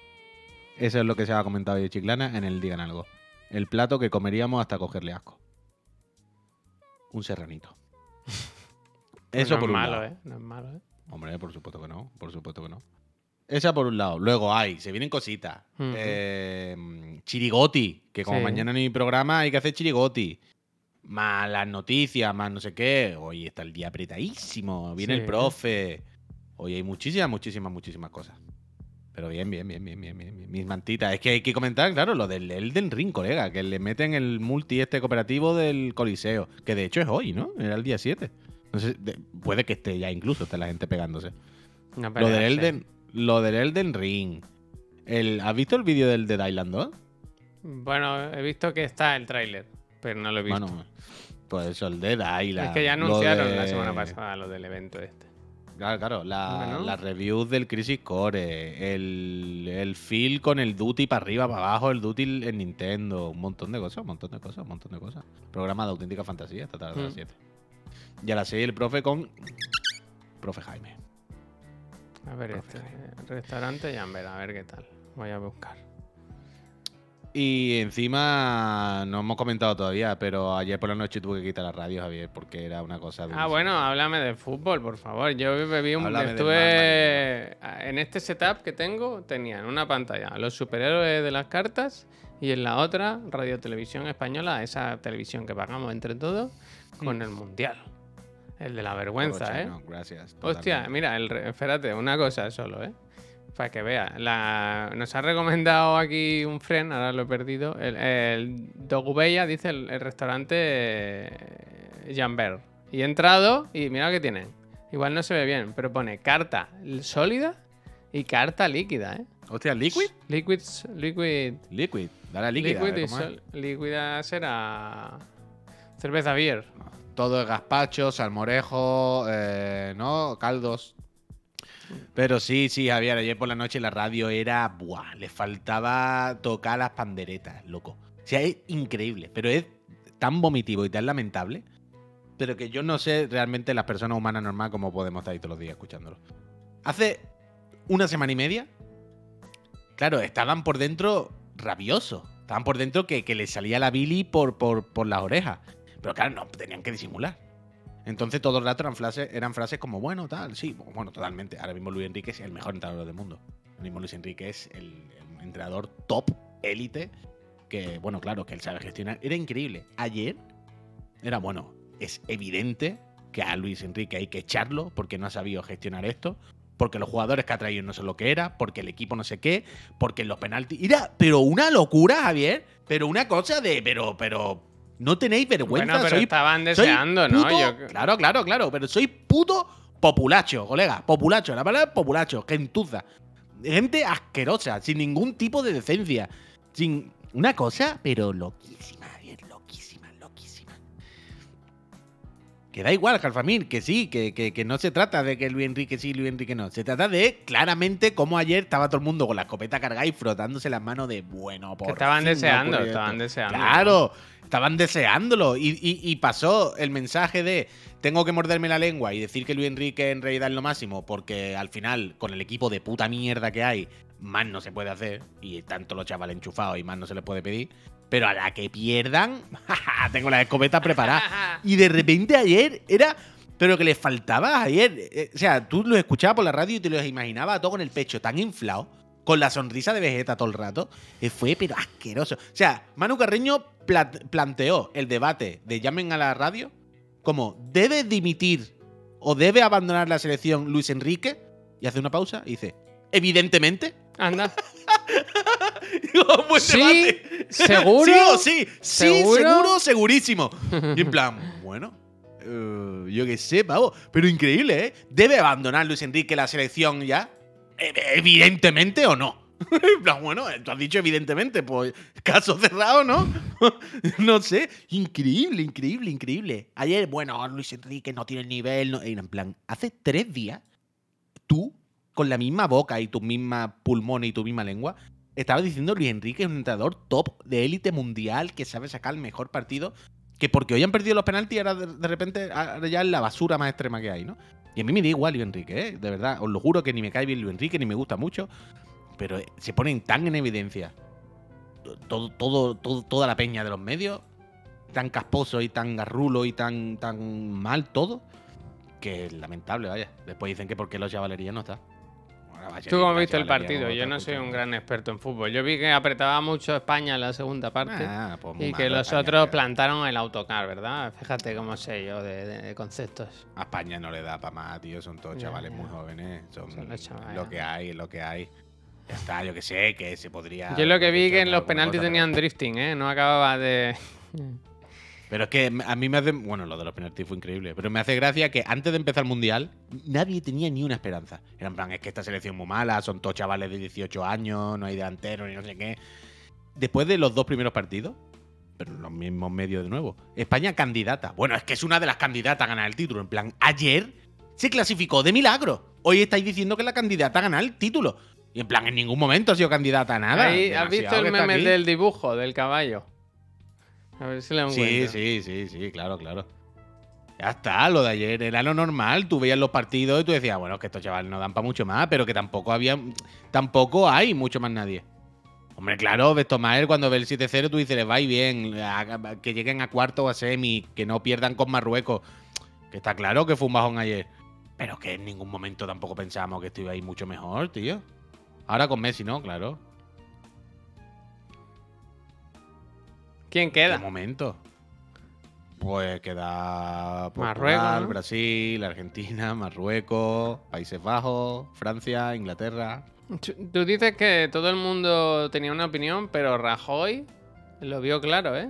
Eso es lo que se ha comentado de Chiclana en el Digan Algo. El plato que comeríamos hasta cogerle asco. Un serranito. Pues Eso no por es un malo, lado. ¿eh? No es malo, ¿eh? Hombre, por supuesto que no. Por supuesto que no. Esa por un lado. Luego hay, se vienen cositas. Eh, chirigoti, que como Sí. mañana no hay programa hay que hacer chirigoti. Más las noticias, más no sé qué. Hoy está el día apretadísimo. Viene Sí. el profe. Hoy hay muchísimas, muchísimas, muchísimas cosas. Pero bien, bien, bien, bien, bien, bien, bien. Mis mantitas. Es que hay que comentar, claro, lo del Elden Ring, colega. Que le meten el multi este cooperativo del Coliseo. Que de hecho es hoy, ¿no? Era el día 7. No sé, de- puede que esté ya incluso, está la gente pegándose. No Lo del. Elden, lo del Elden Ring. El, ¿Has visto el vídeo del Dead Island 2? Bueno, he visto que está el tráiler, pero no lo he visto. Bueno, pues eso, el Dead Island. es que ya anunciaron la de- semana pasada lo del evento este. Claro, claro. La, las reviews del Crisis Core, el, el feel con el Duty para arriba, para abajo, el Duty en Nintendo, un montón de cosas, un montón de cosas, un montón de cosas. Programa de auténtica fantasía esta tarde a las Mm. 7. Y a las 6 el profe con. Profe Jaime. A ver, Profe este restaurante Jambel, a ver qué tal. Voy a buscar. Y encima no hemos comentado todavía, pero ayer por la noche tuve que quitar la radio, Javier, porque era una cosa. Ah, durísima. bueno, háblame de fútbol, por favor. Yo bebí un. Háblame Estuve. En este setup que tengo, tenía en una pantalla los superhéroes de las cartas y en la otra, Radio Televisión Española, esa televisión que pagamos entre todos, con el mundial. El de la vergüenza, ¿eh? No, gracias. Hostia, totalmente. mira, el espérate, una cosa solo, ¿eh? Para que vea. La, nos ha recomendado aquí un friend, ahora lo he perdido. El, el Dogubeya dice el, el restaurante eh, Jambert. Y he entrado y mira lo que tienen. Igual no se ve bien, pero pone carta sólida y carta líquida, ¿eh? Hostia, Liquid. Liquid. Liquid. Liquid. Dale a líquida. Liquid a ver y sol- líquida será. Cerveza beer. Todo es gazpacho, salmorejo, eh, ¿no? Caldos. Pero sí, sí, Javier, ayer por la noche la radio era. Buah, le faltaba tocar las panderetas, loco. O sea, es increíble, pero es tan vomitivo y tan lamentable. Pero que yo no sé realmente las personas humanas normales cómo podemos estar ahí todos los días escuchándolo. Hace una semana y media, claro, estaban por dentro rabiosos. Estaban por dentro que, que les salía la Billy por, por, por las orejas. Pero claro, no, tenían que disimular. Entonces todo el rato eran frases, eran frases como, bueno, tal, sí, bueno, totalmente. Ahora mismo Luis Enrique es el mejor entrenador del mundo. Ahora mismo Luis Enrique es el, el entrenador top élite, que, bueno, claro, que él sabe gestionar. Era increíble. Ayer era, bueno, es evidente que a Luis Enrique hay que echarlo porque no ha sabido gestionar esto, porque los jugadores que ha traído no son lo que era, porque el equipo no sé qué, porque los penaltis. Era, pero una locura, Javier. Pero una cosa de, pero, pero. No tenéis vergüenza. Bueno, pero estaban soy deseando, ¿no? Yo- Claro, claro, claro. Pero soy puto populacho, colega. Populacho. La palabra es populacho. Gentuza. Gente asquerosa, sin ningún tipo de decencia. Sin. Una cosa, pero loquísima, bien, loquísima, loquísima. Que da igual, Calfamir, que sí, que, que- que no se trata de que Luis Enrique sí, Luis Enrique no. Se trata de claramente cómo ayer estaba todo el mundo con la escopeta cargada y frotándose las manos de bueno, por Que estaban fin deseando, estaban esto". deseando. Claro, estaban deseándolo. Y, y- y pasó el mensaje de tengo que morderme la lengua y decir que Luis Enrique en realidad es lo máximo, porque al final, con el equipo de puta mierda que hay, más no se puede hacer. Y tanto los chavales enchufados y más no se les puede pedir. Pero a la que pierdan, tengo la escopeta preparada. Y de repente ayer era. Pero que les faltaba ayer. eh, O sea, tú los escuchabas por la radio y te los imaginabas todo con el pecho tan inflado, con la sonrisa de Vegeta todo el rato. eh, fue, pero asqueroso. O sea, Manu Carreño pla- planteó el debate de llamen a la radio como: ¿debe dimitir o debe abandonar la selección Luis Enrique? Y hace una pausa y dice: Evidentemente. Anda. Digo, Sí. ¿seguro? Sí o sí. Sí, ¿Seguro? seguro, segurísimo. Y en plan, bueno, eh, yo qué sé, pavo. Pero increíble, ¿eh? ¿Debe abandonar Luis Enrique la selección ya? E- Evidentemente o no. Bueno, tú has dicho evidentemente, pues caso cerrado, ¿no? no sé. Increíble, increíble, increíble. Ayer, bueno, Luis Enrique no tiene el nivel. No... En plan, hace tres días, tú, con la misma boca y tu misma pulmón y tu misma lengua, estabas diciendo Luis Enrique es un entrenador top de élite mundial que sabe sacar el mejor partido. Que porque hoy han perdido los penaltis, ahora de, de repente ahora ya es la basura más extrema que hay, ¿no? Y a mí me da igual Luis Enrique, ¿eh? De verdad, os lo juro que ni me cae bien Luis Enrique, ni me gusta mucho. Pero eh, se ponen tan en evidencia todo, todo, todo- toda la peña de los medios, tan casposo y tan garrulo y tan, tan mal todo, que es lamentable, vaya. Después dicen que porque los chavalería no está. ¿Tú cómo la viste el partido? como Yo no soy un gran experto en fútbol. Yo vi que apretaba mucho España en la segunda parte. Ah, pues Y que los España, otros que plantaron el autocar, ¿verdad? Fíjate cómo sé yo de, de- de conceptos. A España no le da para más, tío. Son todos Ya, chavales ya. muy jóvenes. Son, Son los chavales. lo que hay, lo que hay. Ya está, yo que sé, que se podría. Yo lo que vi que en los penaltis cosa, tenían pero- drifting, ¿eh? No acababa de... Pero es que a mí me hace. Bueno, lo de los penaltis fue increíble. Pero me hace gracia que antes de empezar el mundial, nadie tenía ni una esperanza. Era en plan, es que esta selección es muy mala, son todos chavales de 18 años, no hay delantero ni no sé qué. Después de los dos primeros partidos, pero los mismos medios de nuevo, España candidata. Bueno, es que es una de las candidatas a ganar el título. En plan, ayer se clasificó de milagro. Hoy estáis diciendo que es la candidata a ganar el título. Y en plan, en ningún momento ha sido candidata a nada. Ahí, ¿Has visto el meme del dibujo del caballo? A ver si lo Sí, encuentro. sí, sí, sí, claro, claro. Ya está, lo de ayer era lo normal. Tú veías los partidos y tú decías, bueno, es que estos chavales no dan para mucho más, pero que tampoco había. Tampoco hay mucho más nadie. Hombre, claro, ves Tomael cuando ve el 7-0, tú dices, les va y bien, a- que lleguen a cuarto o a semi, que no pierdan con Marruecos. Que está claro que fue un bajón ayer. Pero que en ningún momento tampoco pensamos que esto iba a ir mucho mejor, tío. Ahora con Messi, ¿no? Claro. ¿Quién ¿Qué queda? momento? Pues queda Portugal, Marruecos, ¿no? Brasil, Argentina, Marruecos, Países Bajos, Francia, Inglaterra. Tú dices que todo el mundo tenía una opinión, pero Rajoy lo vio claro, ¿eh?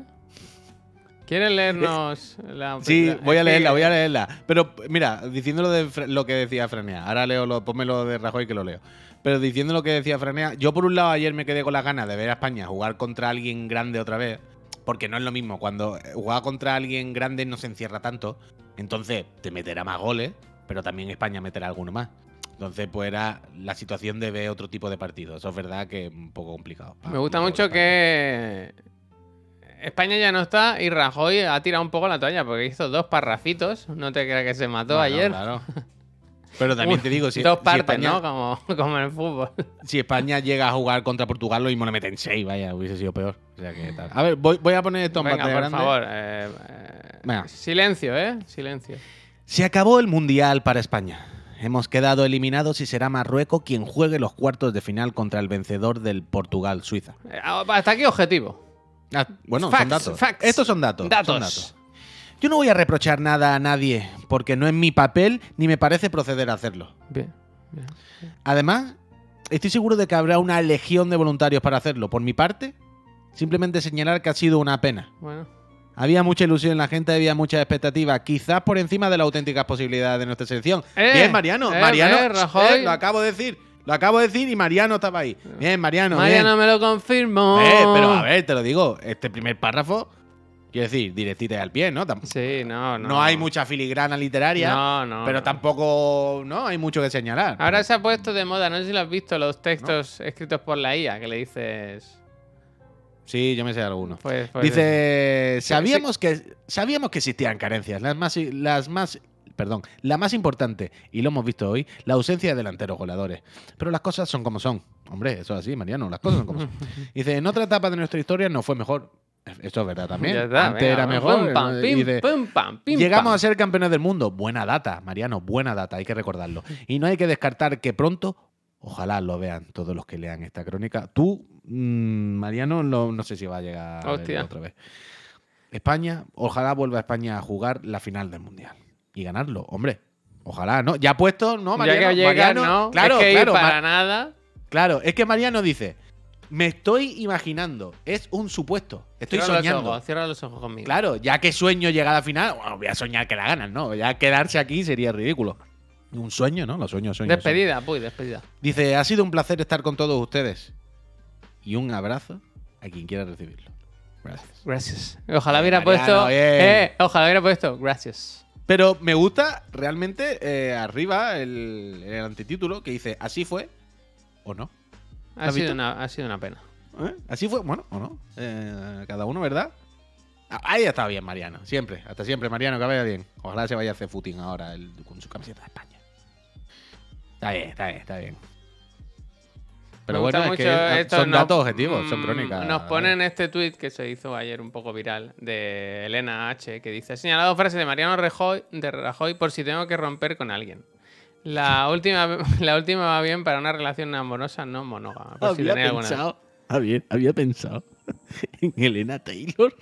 ¿Quieres leernos la Sí, voy a leerla, voy a leerla. Pero mira, diciendo lo, de lo que decía Franea, ahora leo lo, ponme lo de Rajoy que lo leo. Pero diciendo lo que decía Franea, yo por un lado ayer me quedé con las ganas de ver a España jugar contra alguien grande otra vez, porque no es lo mismo, cuando jugar contra alguien grande no se encierra tanto, entonces te meterá más goles, pero también España meterá alguno más. Entonces, pues era la situación de ver otro tipo de partido. Eso es verdad que es un poco complicado. Me gusta mucho que España ya no está y Rajoy ha tirado un poco la toalla porque hizo dos parrafitos. No te creas que se mató Bueno, ayer. claro. Pero también te digo, si, dos si partes, España- ¿no? Como, como en el fútbol. si España llega a jugar contra Portugal, lo mismo le meten 6, vaya, hubiese sido peor. O sea que tal. A ver, voy, voy a poner esto en Venga, pantalla por grande. favor. eh, eh, Venga. Silencio, ¿eh? Silencio. Se acabó el Mundial para España. hemos quedado eliminados y será Marruecos quien juegue los cuartos de final contra el vencedor del Portugal-Suiza. Eh, Hasta aquí objetivo. Ah, bueno, Facts, son datos. facts. Estos son datos. son Datos. Yo no voy a reprochar nada a nadie porque no es mi papel ni me parece proceder a hacerlo. Bien. bien. Además, estoy seguro de que habrá una legión de voluntarios para hacerlo. Por mi parte, simplemente señalar que ha sido una pena. Bueno. Había mucha ilusión en la gente, había muchas expectativas, quizás por encima de las auténticas posibilidades de nuestra selección. Eh, Bien, Mariano, eh, Mariano, eh, Rajoy. eh, lo acabo de decir, lo acabo de decir y Mariano estaba ahí. Bien, Mariano, Mariano bien. me lo confirmó. Eh, pero a ver, te lo digo, este primer párrafo, quiero decir, directita y al pie, ¿no? Tamp- Sí, no, no. no. hay mucha filigrana literaria, No, no. pero tampoco, no hay mucho que señalar. Ahora se ha puesto de moda, no sé si lo has visto, los textos escritos por la IA, que le dices. Sí, yo me sé algunos. Pues, pues Dice, Sí, sabíamos que sabíamos que existían carencias, las más las más perdón, la más importante y lo hemos visto hoy, la ausencia de delanteros goleadores. Pero las cosas son como son. Hombre, eso es así, Mariano, las cosas son como son. Dice, en otra etapa de nuestra historia no fue mejor. Eso es verdad también. Ya está, Antes venga, era pum, mejor. pum, pam, pim, Llegamos pam. a ser campeones del mundo. Buena data, Mariano, buena data, hay que recordarlo. Y no hay que descartar que pronto, ojalá lo vean todos los que lean esta crónica. Tú, mm, Mariano, lo- no sé si va a llegar a otra vez. España, ojalá vuelva a España a jugar la final del Mundial. Y ganarlo, hombre. Ojalá, ¿no? Ya puesto, ¿no, ya Mariano? que llega, Mariano, ¿no? Claro, es que ir claro, para nada. claro. Es que Mariano dice, me estoy imaginando, es un supuesto. Estoy cierra soñando. Los ojos, cierra los ojos conmigo. Claro, ya que sueño llegar a la final, bueno, voy a soñar que la ganan, ¿no? Ya quedarse aquí sería ridículo. Un sueño, ¿no? Los sueños, sueños. Despedida, pues, despedida. Dice, ha sido un placer estar con todos ustedes. Y un abrazo a quien quiera recibirlo. Gracias. Gracias. Ojalá hubiera Mariano, puesto. Eh, ojalá hubiera puesto. Gracias. Pero me gusta realmente eh, arriba el, el antitítulo que dice, así fue o no. Ha ¿Has sido, una, ha sido una pena. ¿Eh? Así fue, bueno, o no. Eh, cada uno, ¿verdad? Ah, Ahí está bien, Mariano. Siempre, hasta siempre, Mariano, que vaya bien. Ojalá se vaya a hacer footing ahora el- con su camiseta de España. Está bien, está bien, está bien. Pero bueno, es que esto, son datos objetivos, son mm, crónicas. Nos ponen este tweet que se hizo ayer un poco viral de Elena H. que dice: señalado frase de Mariano Rajoy, de Rajoy por si tengo que romper con alguien. La última, la última va bien para una relación amorosa no monógama. Por si Había alguna- pensado, había, había pensado en Elena Taylor.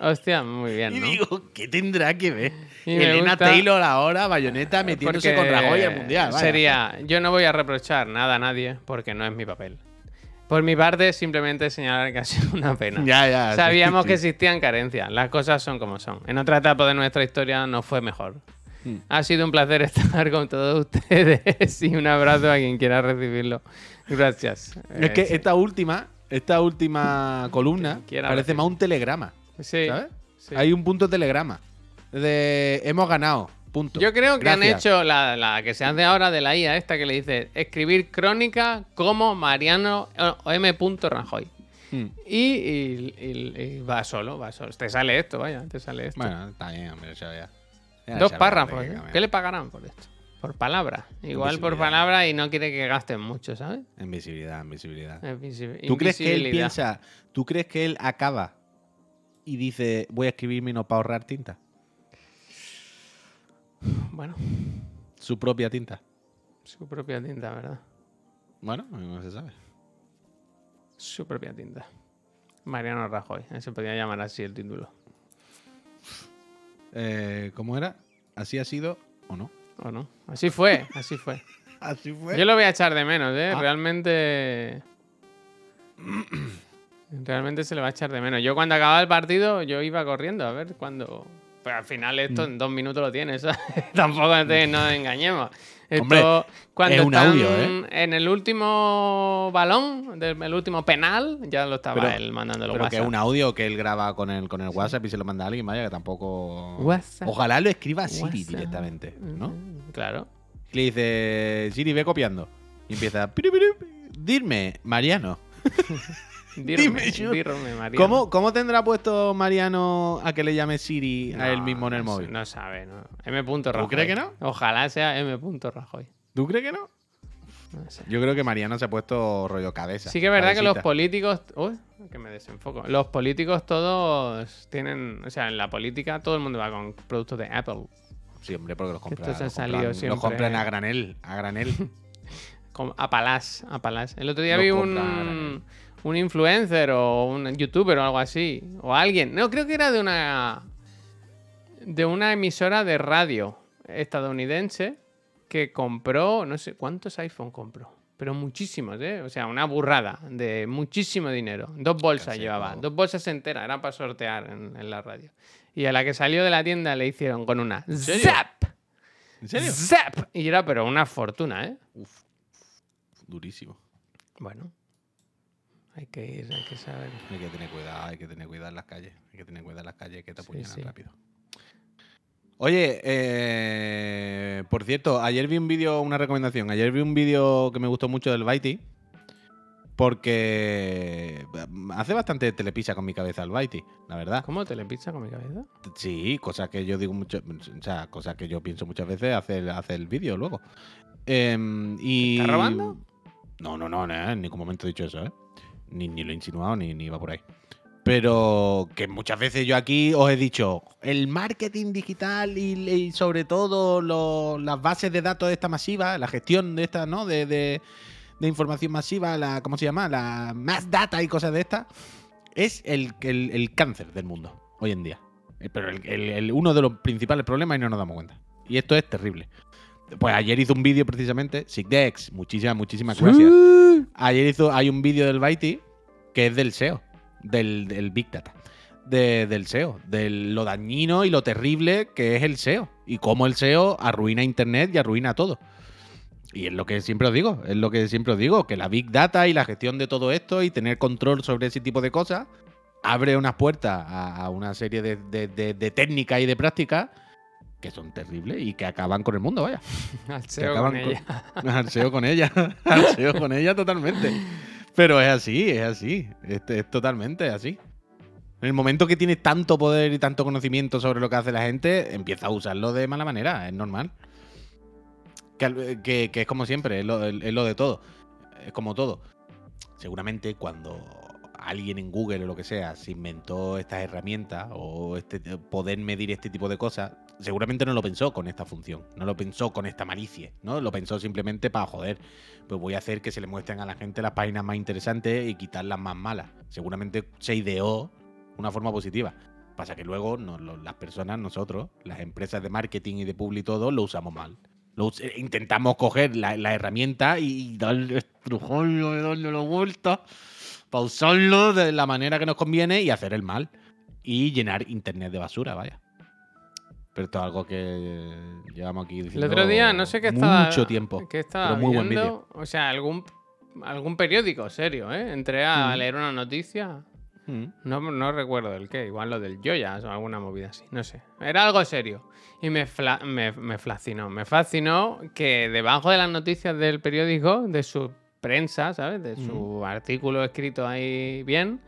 Hostia, muy bien. Y ¿no? digo, ¿qué tendrá que ver? Y Elena Taylor ahora, bayoneta, metiéndose con Rajoy al mundial. vaya. Sería, yo no voy a reprochar nada a nadie porque no es mi papel. Por mi parte, simplemente señalar que ha sido una pena. Ya, ya. Sabíamos sí, que existían carencias. Las cosas son como son. En otra etapa de nuestra historia no fue mejor. Hmm. Ha sido un placer estar con todos ustedes y un abrazo a quien quiera recibirlo. Gracias. Es que Eh, esta última, esta última columna parece recibir. más un telegrama, sí, ¿sabes? sí. Hay un punto telegrama de hemos ganado, punto. Yo creo que han hecho la, la que se hace ahora de la IA esta que le dice escribir crónica como Mariano M. Rajoy. Hmm. Y, y- y- y va solo, va solo. Te sale esto, vaya, te sale esto. Bueno, está bien, hombre. Ya Dos párrafos. ¿eh? ¿Qué le pagarán por esto? Por palabra. Igual por Invisibilidad. palabra y no quiere que gasten mucho, ¿sabes? En visibilidad, en visibilidad. Invisi- ¿Tú crees que él invisibilidad. piensa, tú crees que él acaba y dice, voy a escribir menos para ahorrar tinta? Bueno, Su propia tinta. su propia tinta, ¿verdad? Bueno, no se sabe. Su propia tinta. Mariano Rajoy. Se podría llamar así el título. Eh, ¿Cómo era? ¿Así ha sido o no? ¿O no? Así fue, así fue. Así fue. Yo lo voy a echar de menos, ¿eh? Ah. Realmente. Realmente se le va a echar de menos. Yo cuando acababa el partido, yo iba corriendo a ver cuándo. Pero al final esto Mm. en dos minutos lo tienes, ¿sabes? Tampoco te- nos engañemos. Esto, Hombre, cuando es un están audio, ¿eh? En el último balón, del, el último penal, ya lo estaba Pero- él mandando los Pero que WhatsApp. es un audio que él graba con el, con el WhatsApp y se lo manda a alguien, vaya, que tampoco. WhatsApp. Ojalá lo escriba a Siri WhatsApp. directamente, ¿no? Mm, Claro. Le dice, Siri, ve copiando. Y empieza, "Piru, piru, dime, Dime, Mariano. ¿Cómo, ¿Cómo tendrá puesto Mariano a que le llame Siri a él mismo en el no móvil? sé, No sabe, ¿no? M. Rajoy. crees que no? Ojalá sea M. Rajoy. ¿Tú crees que no? No sé. Yo creo que Mariano se ha puesto rollo cabeza. Sí que es verdad que los políticos... Uy, que me desenfoco. Los políticos todos tienen... O sea, en la política todo el mundo va con productos de Apple. Sí, hombre, porque los compran. estos han los salido compran- siempre. Los compran a granel, a granel. A Palás, a Palás. El otro día vi un, un influencer o un youtuber o algo así. O alguien. No, creo que era de una. De una emisora de radio estadounidense que compró. No sé cuántos iPhone compró. Pero muchísimos, ¿eh? O sea, una burrada de muchísimo dinero. Dos bolsas Casi llevaba. Dos bolsas enteras. Eran para sortear en, en la radio. Y a la que salió de la tienda le hicieron con una. serio? ¡Zap! ¿En serio? ¡Zap! Y era, pero una fortuna, ¿eh? Uf, durísimo. Bueno, hay que ir, hay que saber. Hay que tener cuidado, hay que tener cuidado en las calles. Hay que tener cuidado en las calles que te apuñalan sí. rápido. Oye, eh, por cierto, ayer vi un vídeo, una recomendación. Ayer vi un vídeo que me gustó mucho del Baiti. Porque hace bastante telepisa con mi cabeza el Baiti, la verdad. ¿Cómo te le pizza con mi cabeza? Sí, cosas que yo digo mucho, o sea, cosas que yo pienso muchas veces hace el, hace el vídeo luego. Y... ¿Estás robando? No, no, no, no, en ningún momento he dicho eso, ¿eh? Ni, ni lo he insinuado ni, ni va por ahí. Pero que muchas veces yo aquí os he dicho, el marketing digital y, sobre todo las bases de datos de esta masiva, la gestión de esta, ¿no? De, de- información masiva, la, ¿cómo se llama? La más data y cosas de estas, es el, el- el cáncer del mundo hoy en día. Eh, Pero el- uno de los principales problemas y no nos damos cuenta. Y esto es terrible. Pues ayer hizo un vídeo precisamente, Sigdex, muchísimas, muchísimas gracias. Ayer hizo, hay un vídeo del Baiti que es del SEO, del, del Big Data, de- del SEO, de lo dañino y lo terrible que es el SEO y cómo el SEO arruina Internet y arruina todo. Y es lo que siempre os digo, es lo que siempre os digo, que la Big Data y la gestión de todo esto y tener control sobre ese tipo de cosas abre unas puertas a, a una serie de, de, de- de técnicas y de prácticas que son terribles y que acaban con el mundo, vaya. Al Que SEO acaban con con- ella. Al SEO con ella. Al SEO con ella totalmente. Pero es así, es así. Es, es totalmente así. En el momento que tienes tanto poder y tanto conocimiento sobre lo que hace la gente, empieza a usarlo de mala manera, es normal. Que, al- que- que es como siempre, es lo, es lo de todo. Es como todo. Seguramente cuando alguien en Google o lo que sea se inventó estas herramientas o este poder medir este tipo de cosas, seguramente no lo pensó con esta función, no lo pensó con esta malicia, ¿no? Lo pensó simplemente para joder. Pues voy a hacer que se le muestren a la gente las páginas más interesantes y quitar las más malas. Seguramente se ideó una forma positiva. Pasa que luego las personas, nosotros, las empresas de marketing y de publi y todo, lo usamos mal. Eh, intentamos coger la, herramienta y darle estrujones, darle la vuelta para usarlo de la manera que nos conviene y hacer el mal. Y llenar internet de basura, vaya. Pero esto es algo que llevamos aquí El diciendo otro día, no sé qué estaba. mucho tiempo. qué estaba pero muy buen viendo. O sea, algún, algún periódico serio, ¿eh? Entré a Mm. leer una noticia. Mm. No, no recuerdo del qué, igual lo del Joyas o alguna movida así, no sé. Era algo serio. Y me, fla- me, me fascinó. Me fascinó que debajo de las noticias del periódico, de su prensa, ¿sabes? De su artículo escrito ahí bien,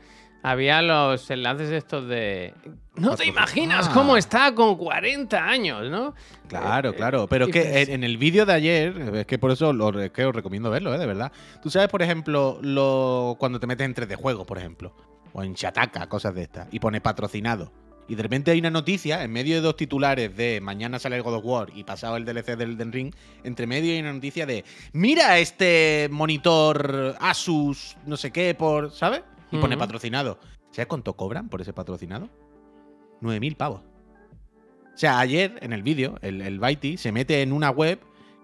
había los enlaces estos de... No te imaginas Ah. cómo está con 40 años, ¿no? Claro, Eh, claro. Pero es que en, en el vídeo de ayer, es que por eso lo, es que os recomiendo verlo, ¿eh? de verdad. Tú sabes, por ejemplo, lo, cuando te metes en 3D juegos, por ejemplo, o en Shataka, cosas de estas, y pone patrocinado. Y de repente hay una noticia, en medio de dos titulares de mañana sale el God of War y pasado el DLC del Den Ring, entre medio hay una noticia de mira este monitor Asus, no sé qué, por. ¿Sabes? Y pone patrocinado. ¿Sabes cuánto cobran por ese patrocinado? 9.000 pavos. O sea, ayer en el vídeo, el, el Baiti se mete en una web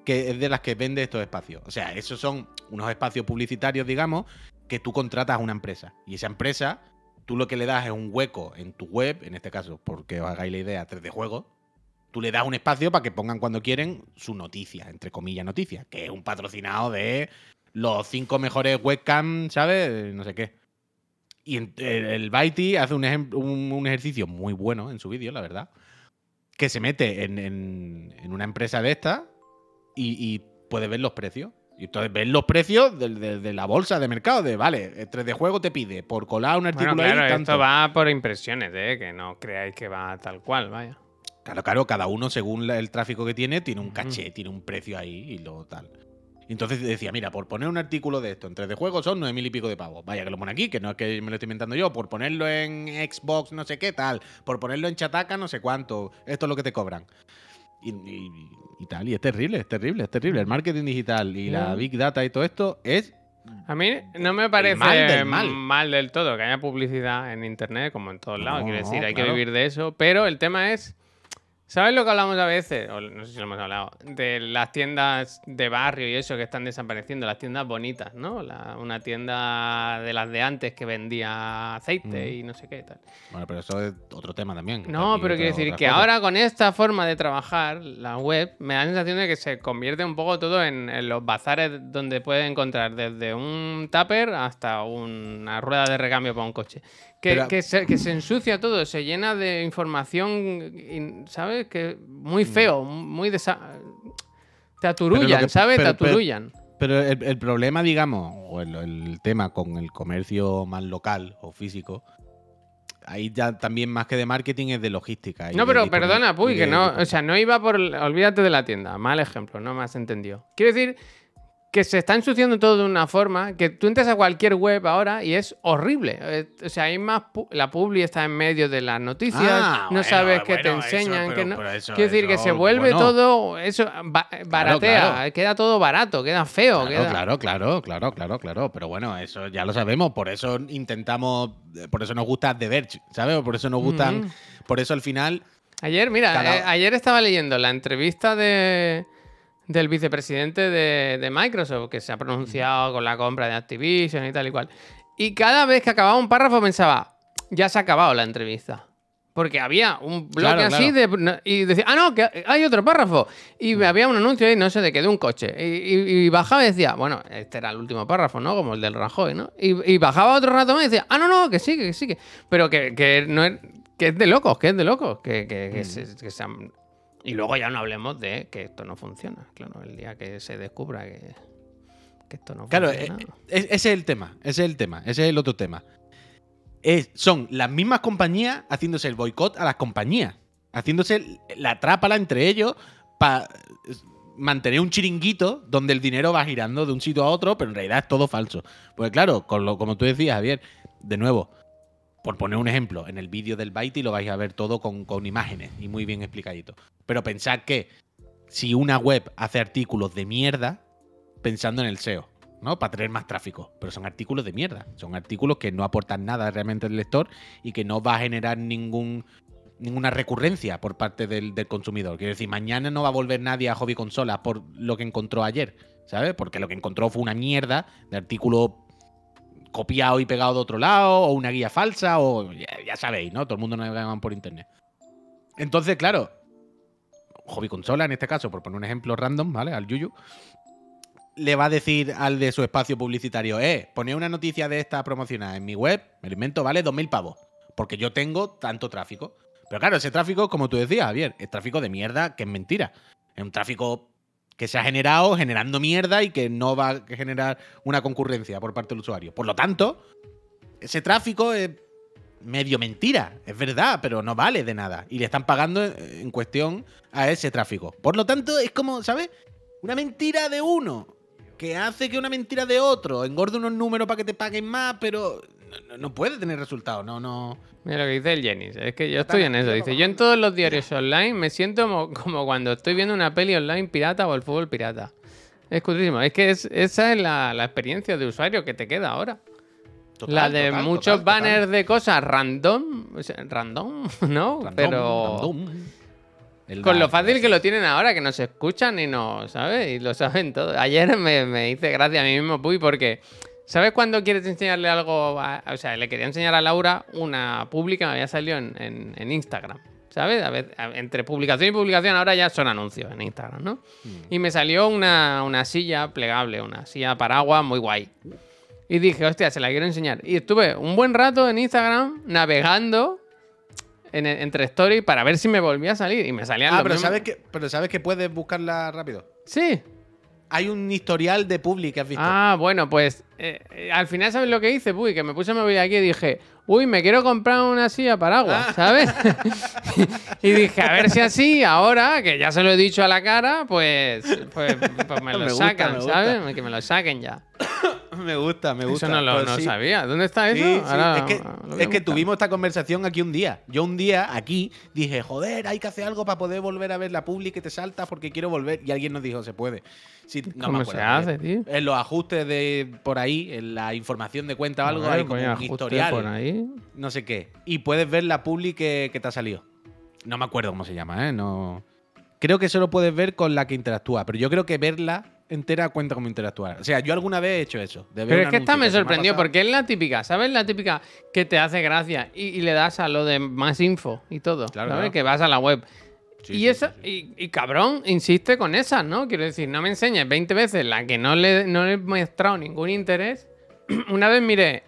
que es de las que vende estos espacios. O sea, esos son unos espacios publicitarios, digamos, que tú contratas a una empresa. Y esa empresa, tú lo que le das es un hueco en tu web, en este caso, porque os hagáis la idea, 3D Juegos. Tú le das un espacio para que pongan cuando quieren su noticia, entre comillas noticia, que es un patrocinado de los cinco mejores webcams, ¿sabes? No sé qué. Y en- el, Baiti hace un, un- un ejercicio muy bueno en su vídeo, la verdad. Que se mete en, en- en una empresa de estas y, y puede ver los precios. Y entonces ves los precios de, de- de la bolsa de mercado. De vale, el 3D juego te pide por colar un Bueno, artículo claro, ahí tanto. esto va por impresiones, ¿eh? Que no creáis que va tal cual, vaya. Claro, claro, cada uno según el tráfico que tiene, tiene un caché, tiene un precio ahí y lo tal. Entonces decía, mira, por poner un artículo de esto en 3D juegos son 9.000 y pico de pavos. Vaya que lo pone aquí, que no es que me lo estoy inventando yo. Por ponerlo en Xbox no sé qué tal. Por ponerlo en Chataca no sé cuánto. Esto es lo que te cobran. y, y- y tal. Y es terrible, es terrible, es terrible. El marketing digital y la Ya. big data y todo esto es A mí no me parece mal del mal. mal del todo que haya publicidad en internet, como en todos lados. No, Quiero decir, hay que vivir de eso. Pero el tema es. ¿Sabes lo que hablamos a veces? O no sé si lo hemos hablado. De las tiendas de barrio y eso que están desapareciendo, las tiendas bonitas, ¿no? La- una tienda de las de antes que vendía aceite Mm. y no sé qué tal. Bueno, pero eso es otro tema también. No, pero quiero decir que cosas. ahora con esta forma de trabajar, la web, me da la sensación de que se convierte un poco todo en, en los bazares donde puedes encontrar desde un tupper hasta una rueda de recambio para un coche. Que, Pero- que se, que se ensucia todo, se llena de información, in- ¿sabes? Que muy Mm. feo, muy desa... Te aturullan, que- ¿sabes? pero- te pero- aturullan. Pero el, el problema, digamos, o el, el tema con el comercio más local o físico, ahí ya también más que de marketing es de logística. No, pero perdona, Puy, que no, o sea, no iba por. Olvídate de la tienda, mal ejemplo, no me has entendido. Quiero decir que se está ensuciando todo de una forma que tú entras a cualquier web ahora y es horrible. Eh, O sea, hay más. pu- La publi está en medio de las noticias, Ah, no bueno, sabes qué te eso, enseñan, pero- que no. eso- Quiero decir que eso, se vuelve bueno. todo. Eso ba- baratea, claro. queda todo barato, queda feo. Claro, queda- claro, claro, claro, claro, claro. Pero bueno, eso ya lo sabemos. Por eso intentamos. Por eso nos gusta The Verge, ¿sabes? Por eso nos gustan. Mm. Por eso al final. Ayer, mira, Cada- eh, ayer estaba leyendo la entrevista de, del vicepresidente de, de Microsoft, que se ha pronunciado con la compra de Activision y tal y cual. Y cada vez que acababa un párrafo pensaba, ya se ha acabado la entrevista. Porque había un bloque Claro, así claro. de. Y decía, ah, no, que hay otro párrafo. Y Mm. había un anuncio ahí, no sé de qué, de un coche. Y, y- y bajaba y decía, bueno, este era el último párrafo, ¿no? Como el del Rajoy, ¿no? Y, y bajaba otro rato más y decía, ah, no, no, que sigue, que sigue. Pero que, que no es. Que es de locos, que es de locos. Que, que, Mm. que se- que se han- Y luego ya no hablemos de que esto no funciona. Claro, el día que se descubra que, que esto no Claro, eh, funciona. ese es el tema. Ese es el tema. Ese es el otro tema. Es- son las mismas compañías haciéndose el boicot a las compañías. Haciéndose la trápala entre ellos para mantener un chiringuito donde el dinero va girando de un sitio a otro, pero en realidad es todo falso. Pues claro, con lo, como tú decías, Javier, de nuevo, por poner un ejemplo, en el vídeo del Byte lo vais a ver todo con, con imágenes y muy bien explicadito. Pero pensad que si una web hace artículos de mierda, pensando en el SEO, ¿no? Para tener más tráfico. Pero son artículos de mierda. Son artículos que no aportan nada realmente al lector y que no va a generar ninguna recurrencia por parte del, del consumidor. Quiero decir, mañana no va a volver nadie a hobby consolas por lo que encontró ayer, ¿sabes? Porque lo que encontró fue una mierda de artículo copiado y pegado de otro lado, o una guía falsa, o ya, sabéis, ¿no? Todo el mundo navega por internet. Entonces, claro, hobby consola en este caso, por poner un ejemplo random, ¿vale? Al Yuyu, le va a decir al de su espacio publicitario, eh, poner una noticia de esta promocionada en mi web, me invento, vale 2.000 pavos, porque yo tengo tanto tráfico. Pero claro, ese tráfico, como tú decías, Javier, es tráfico de mierda, que es mentira. Es un tráfico que se ha generado generando mierda y que no va a generar una concurrencia por parte del usuario. Por lo tanto, ese tráfico es medio mentira, es verdad, pero no vale de nada. Y le están pagando en cuestión a ese tráfico. Por lo tanto, es como, ¿sabes? Una mentira de uno que hace que una mentira de otro engorde unos números para que te paguen más, pero no, no- puede tener resultados. No, no. Mira lo que dice el Jenis, es que yo estoy en eso. Dice, yo en todos los diarios online me siento como, como cuando estoy viendo una peli online pirata o el fútbol pirata. Es cutrísimo. Es que es- esa es la, la experiencia de usuario que te queda ahora. Total, la de total, muchos total, banners de cosas random. random, ¿no? Random, Pero random. El con lo fácil que lo tienen ahora, que nos escuchan y no, ¿sabes? Y lo saben todo. Ayer me, me hice gracia a mí mismo, Puy, porque... ¿Sabes cuando quieres enseñarle algo? a- o sea, le quería enseñar a Laura una pública que me había salido en, en- en Instagram. ¿Sabes? A ver, entre publicación y publicación ahora ya son anuncios en Instagram, ¿no? Y me salió una, una silla plegable, una silla paraguas muy guay. Y dije, hostia, se la quiero enseñar. Y estuve un buen rato en Instagram navegando en- entre stories para ver si me volvía a salir. Y me salían Ah, pero sabes, que, pero sabes que puedes buscarla rápido. Sí. Hay un historial de public que has visto. Ah, bueno, pues eh, eh, al final, ¿sabes lo que hice? Uy, que me puse el móvil aquí y dije, uy, me quiero comprar una silla paraguas, Ah. ¿sabes? y dije, a ver si así, ahora, que ya se lo he dicho a la cara, pues, pues, pues me lo Me gusta, sacan, me. ¿sabes? Que me lo saquen ya. Me gusta, me gusta. Eso no lo Pues no sí. sabía. ¿Dónde está Sí, eso? sí, Ahora Es que, es tuvimos esta conversación aquí un día. Yo un día aquí dije, joder, hay que hacer algo para poder volver a ver la publi que te salta porque quiero volver. Y alguien nos dijo, se puede. No ¿Cómo me se acuerdo hace, bien. tío? En los ajustes de por ahí, en la información de cuenta o algo, ver, hay como un historial, por ahí. no sé qué. Y puedes ver la publi que, que te ha salido. No me acuerdo cómo se llama, ¿eh? No... Creo que solo puedes ver con la que interactúa, pero yo creo que verla entera cuenta como interactuar. O sea, yo alguna vez he hecho eso. de Pero es que esta me sorprendió porque es la típica, ¿sabes? La típica que te hace gracia y, y le das a lo de más info y todo, Claro, ¿sabes? claro. Que vas a la web. Sí, y sí, esa, sí, Y, y cabrón, insiste con esas, ¿no? Quiero decir, no me enseñes 20 veces la que no le, no le he mostrado ningún interés. Una vez miré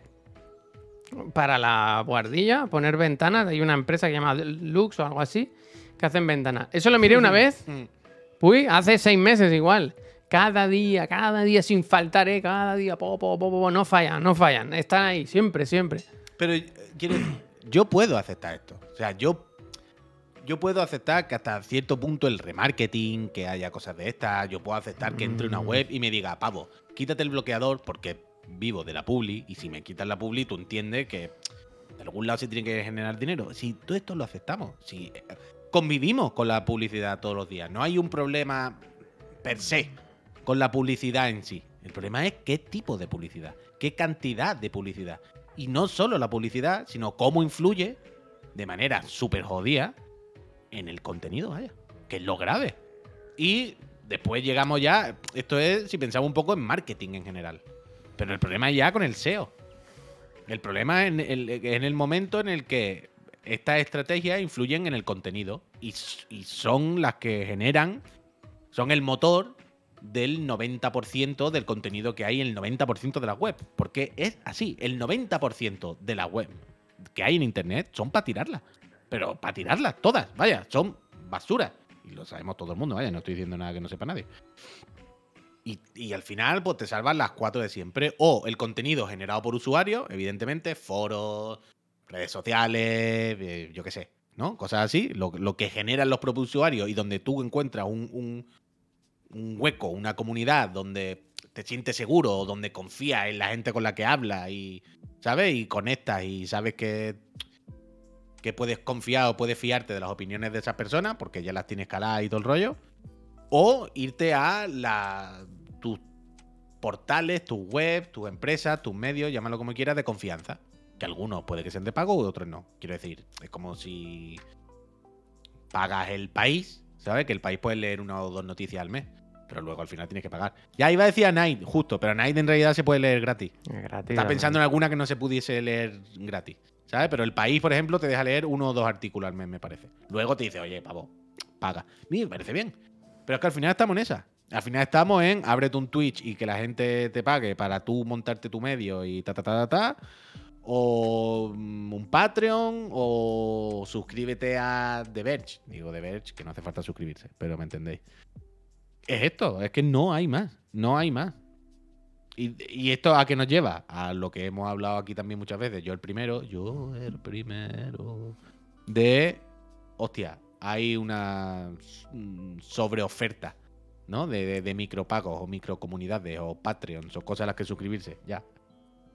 para la guardilla, poner ventanas, hay una empresa que se llama Lux o algo así, que hacen ventanas. Eso lo miré una vez, uy, hace seis meses igual. Cada día, cada día sin faltar, ¿eh? Cada día, po, po, po, po, no fallan, no fallan. Están ahí, siempre, siempre. Pero eh, quiero yo puedo aceptar esto. O sea, yo, yo puedo aceptar que hasta cierto punto el remarketing, que haya cosas de estas, yo puedo aceptar que entre una Mm. web y me diga, pavo, quítate el bloqueador porque vivo de la publi y si me quitas la publi tú entiendes que de algún lado se tiene que generar dinero. Si todo esto lo aceptamos, si eh, convivimos con la publicidad todos los días, no hay un problema per se con la publicidad en sí. El problema es qué tipo de publicidad, qué cantidad de publicidad. Y no solo la publicidad, sino cómo influye de manera súper jodida en el contenido, vaya. Que es lo grave. Y después llegamos ya, esto es si pensamos un poco en marketing en general. Pero el problema es ya con el SEO. El problema es en el, en el momento en el que estas estrategias influyen en el contenido y son las que generan, son el motor del 90% del contenido que hay en el 90% de la web. Porque es así, el 90% de la web que hay en Internet son para tirarlas. Pero para tirarlas, todas, vaya, son basura. Y lo sabemos todo el mundo, vaya, no estoy diciendo nada que no sepa nadie. Y, y al final, pues te salvan las cuatro de siempre. O el contenido generado por usuarios, evidentemente, foros, redes sociales, eh, yo qué sé, ¿no? Cosas así. Lo, lo que generan los propios usuarios y donde tú encuentras un- un hueco, una comunidad donde te sientes seguro, donde confías en la gente con la que hablas y, ¿sabes? Y conectas y sabes que, que puedes confiar o puedes fiarte de las opiniones de esas personas porque ya las tienes caladas y todo el rollo. O irte a la, tus portales, tus webs, tus empresas, tus medios, llámalo como quieras, de confianza. Que algunos puede que sean de pago y otros no. Quiero decir, es como si pagas el país, ¿sabes? Que el país puede leer una o dos noticias al mes. Pero luego al final tienes que pagar. Ya iba a decir a Night, justo, pero Night en realidad se puede leer gratis. Es gratis. Estás ¿no? pensando en alguna que no se pudiese leer gratis. ¿Sabes? Pero el país, por ejemplo, te deja leer uno o dos artículos al mes, me parece. Luego te dice, oye, pavo, paga. Mí me parece bien. Pero es que al final estamos en esa. Al final estamos en ábrete un Twitch y que la gente te pague para tú montarte tu medio y ta ta ta ta ta. O mm, un Patreon o suscríbete a The Verge. Digo The Verge, que no hace falta suscribirse, pero me entendéis. Es esto, es que no hay más. No hay más. Y, y esto a qué nos lleva? A lo que hemos hablado aquí también muchas veces. Yo el primero, yo el primero. De, hostia, hay una mm, sobreoferta, ¿no? De, de, de micropagos o microcomunidades o Patreons o cosas a las que suscribirse, ya.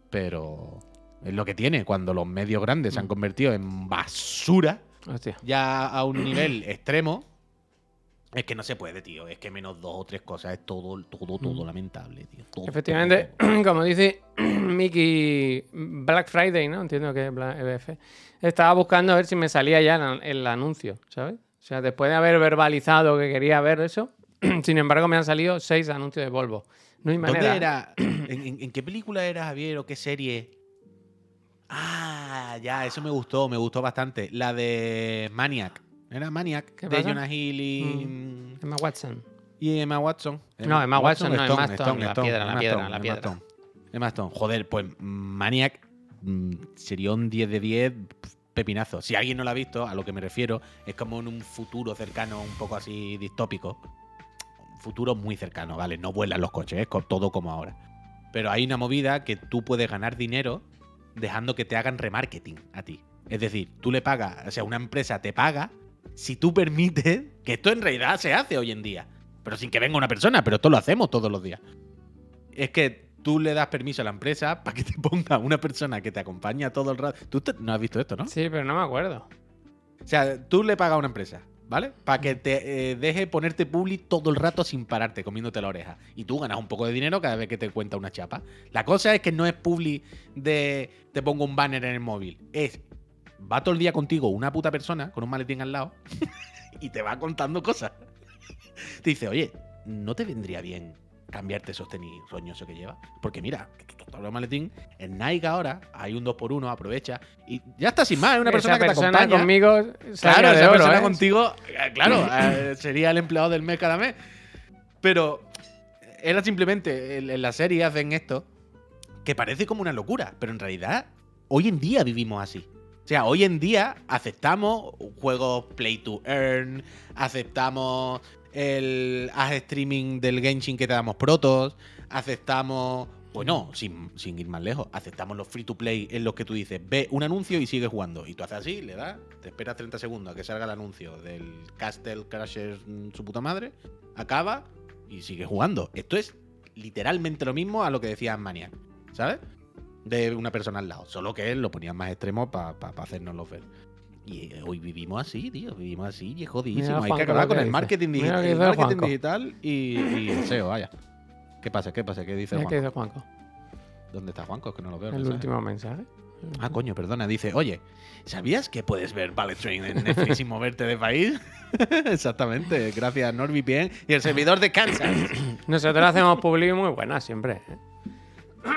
Pero es lo que tiene cuando los medios grandes se han convertido en basura Hostia. ya a un nivel extremo. Es que no se puede, tío. Es que menos dos o tres cosas es todo, todo, todo Mm. lamentable, tío. Todo, Efectivamente, todo. como dice Mickey, Black Friday, ¿no? Entiendo que es EBF. Estaba buscando a ver si me salía ya el, anuncio, ¿sabes? O sea, después de haber verbalizado que quería ver eso, sin embargo me han salido seis anuncios de Volvo. No hay manera. ¿Dónde era? ¿En, en- en qué película era, Javier? ¿O qué serie? Ah, ya, eso me gustó, me gustó bastante. La de Maniac. Era Maniac, ¿Qué de pasa? Jonah Hill y, Emma Watson. y Emma Watson. No, Emma Watson no, Stone, Emma Stone, la piedra, la Emma piedra, Stone, la Emma piedra. Stone. Emma Stone. Joder, pues Maniac mm, sería un 10 de 10 pf, pepinazo. Si alguien no lo ha visto, a lo que me refiero, es como en un futuro cercano, un poco así distópico. Un futuro muy cercano, ¿vale? No vuelan los coches, es todo como ahora. Pero hay una movida que tú puedes ganar dinero dejando que te hagan remarketing a ti. Es decir, tú le pagas, o sea, una empresa te paga si tú permites, que esto en realidad se hace hoy en día, pero sin que venga una persona, pero esto lo hacemos todos los días. Es que tú le das permiso a la empresa para que te ponga una persona que te acompaña todo el rato. Tú te- no has visto esto, ¿no? Sí, pero no me acuerdo. O sea, tú le pagas a una empresa, ¿vale? Para que te eh, deje ponerte publi todo el rato sin pararte, comiéndote la oreja. Y tú ganas un poco de dinero cada vez que te cuenta una chapa. La cosa es que no es publi de te pongo un banner en el móvil. Es, va todo el día contigo una puta persona con un maletín al lado y te va contando cosas. Te dice, oye, ¿no te vendría bien cambiarte esos tenis roñosos que llevas? Porque mira, todo el maletín, en Nike ahora hay un 2x1, aprovecha. Y ya está sin más, es una persona Esa que te persona acompaña. conmigo Claro, esa oro, persona ¿eh? contigo, eh, claro, eh, sería el empleado del mes cada mes. Pero era simplemente, en, en la serie hacen esto, que parece como una locura, pero en realidad hoy en día vivimos así. O sea, hoy en día aceptamos juegos play to earn, aceptamos el haz streaming del Genshin que te damos protos, aceptamos, bueno, sin, sin ir más lejos, aceptamos los free to play en los que tú dices, ve un anuncio y sigues jugando. Y tú haces así, le das, te esperas 30 segundos a que salga el anuncio del Castle Crashers mm, su puta madre, acaba y sigues jugando. Esto es literalmente lo mismo a lo que decía Maniac, ¿sabes? De una persona al lado, solo que él lo ponía más extremo para hacernoslo ver. Y eh, hoy vivimos así, tío, vivimos así y es jodidísimo. Hay que Juanco, acabar con el marketing, digital, el marketing Juanco. y, y el SEO, vaya. ¿Qué pasa? ¿Qué pasa? ¿Qué dice Mira qué Juanco? dice Juanco. ¿Dónde está Juanco? Es que no lo veo. El mensaje. último mensaje. Ah, coño, perdona. Dice, oye, ¿sabías que puedes ver Ballet Train en Netflix sin moverte de país? Exactamente, gracias a NordVPN y el servidor de Kansas. Nosotros hacemos publi muy buenas siempre. ¿eh?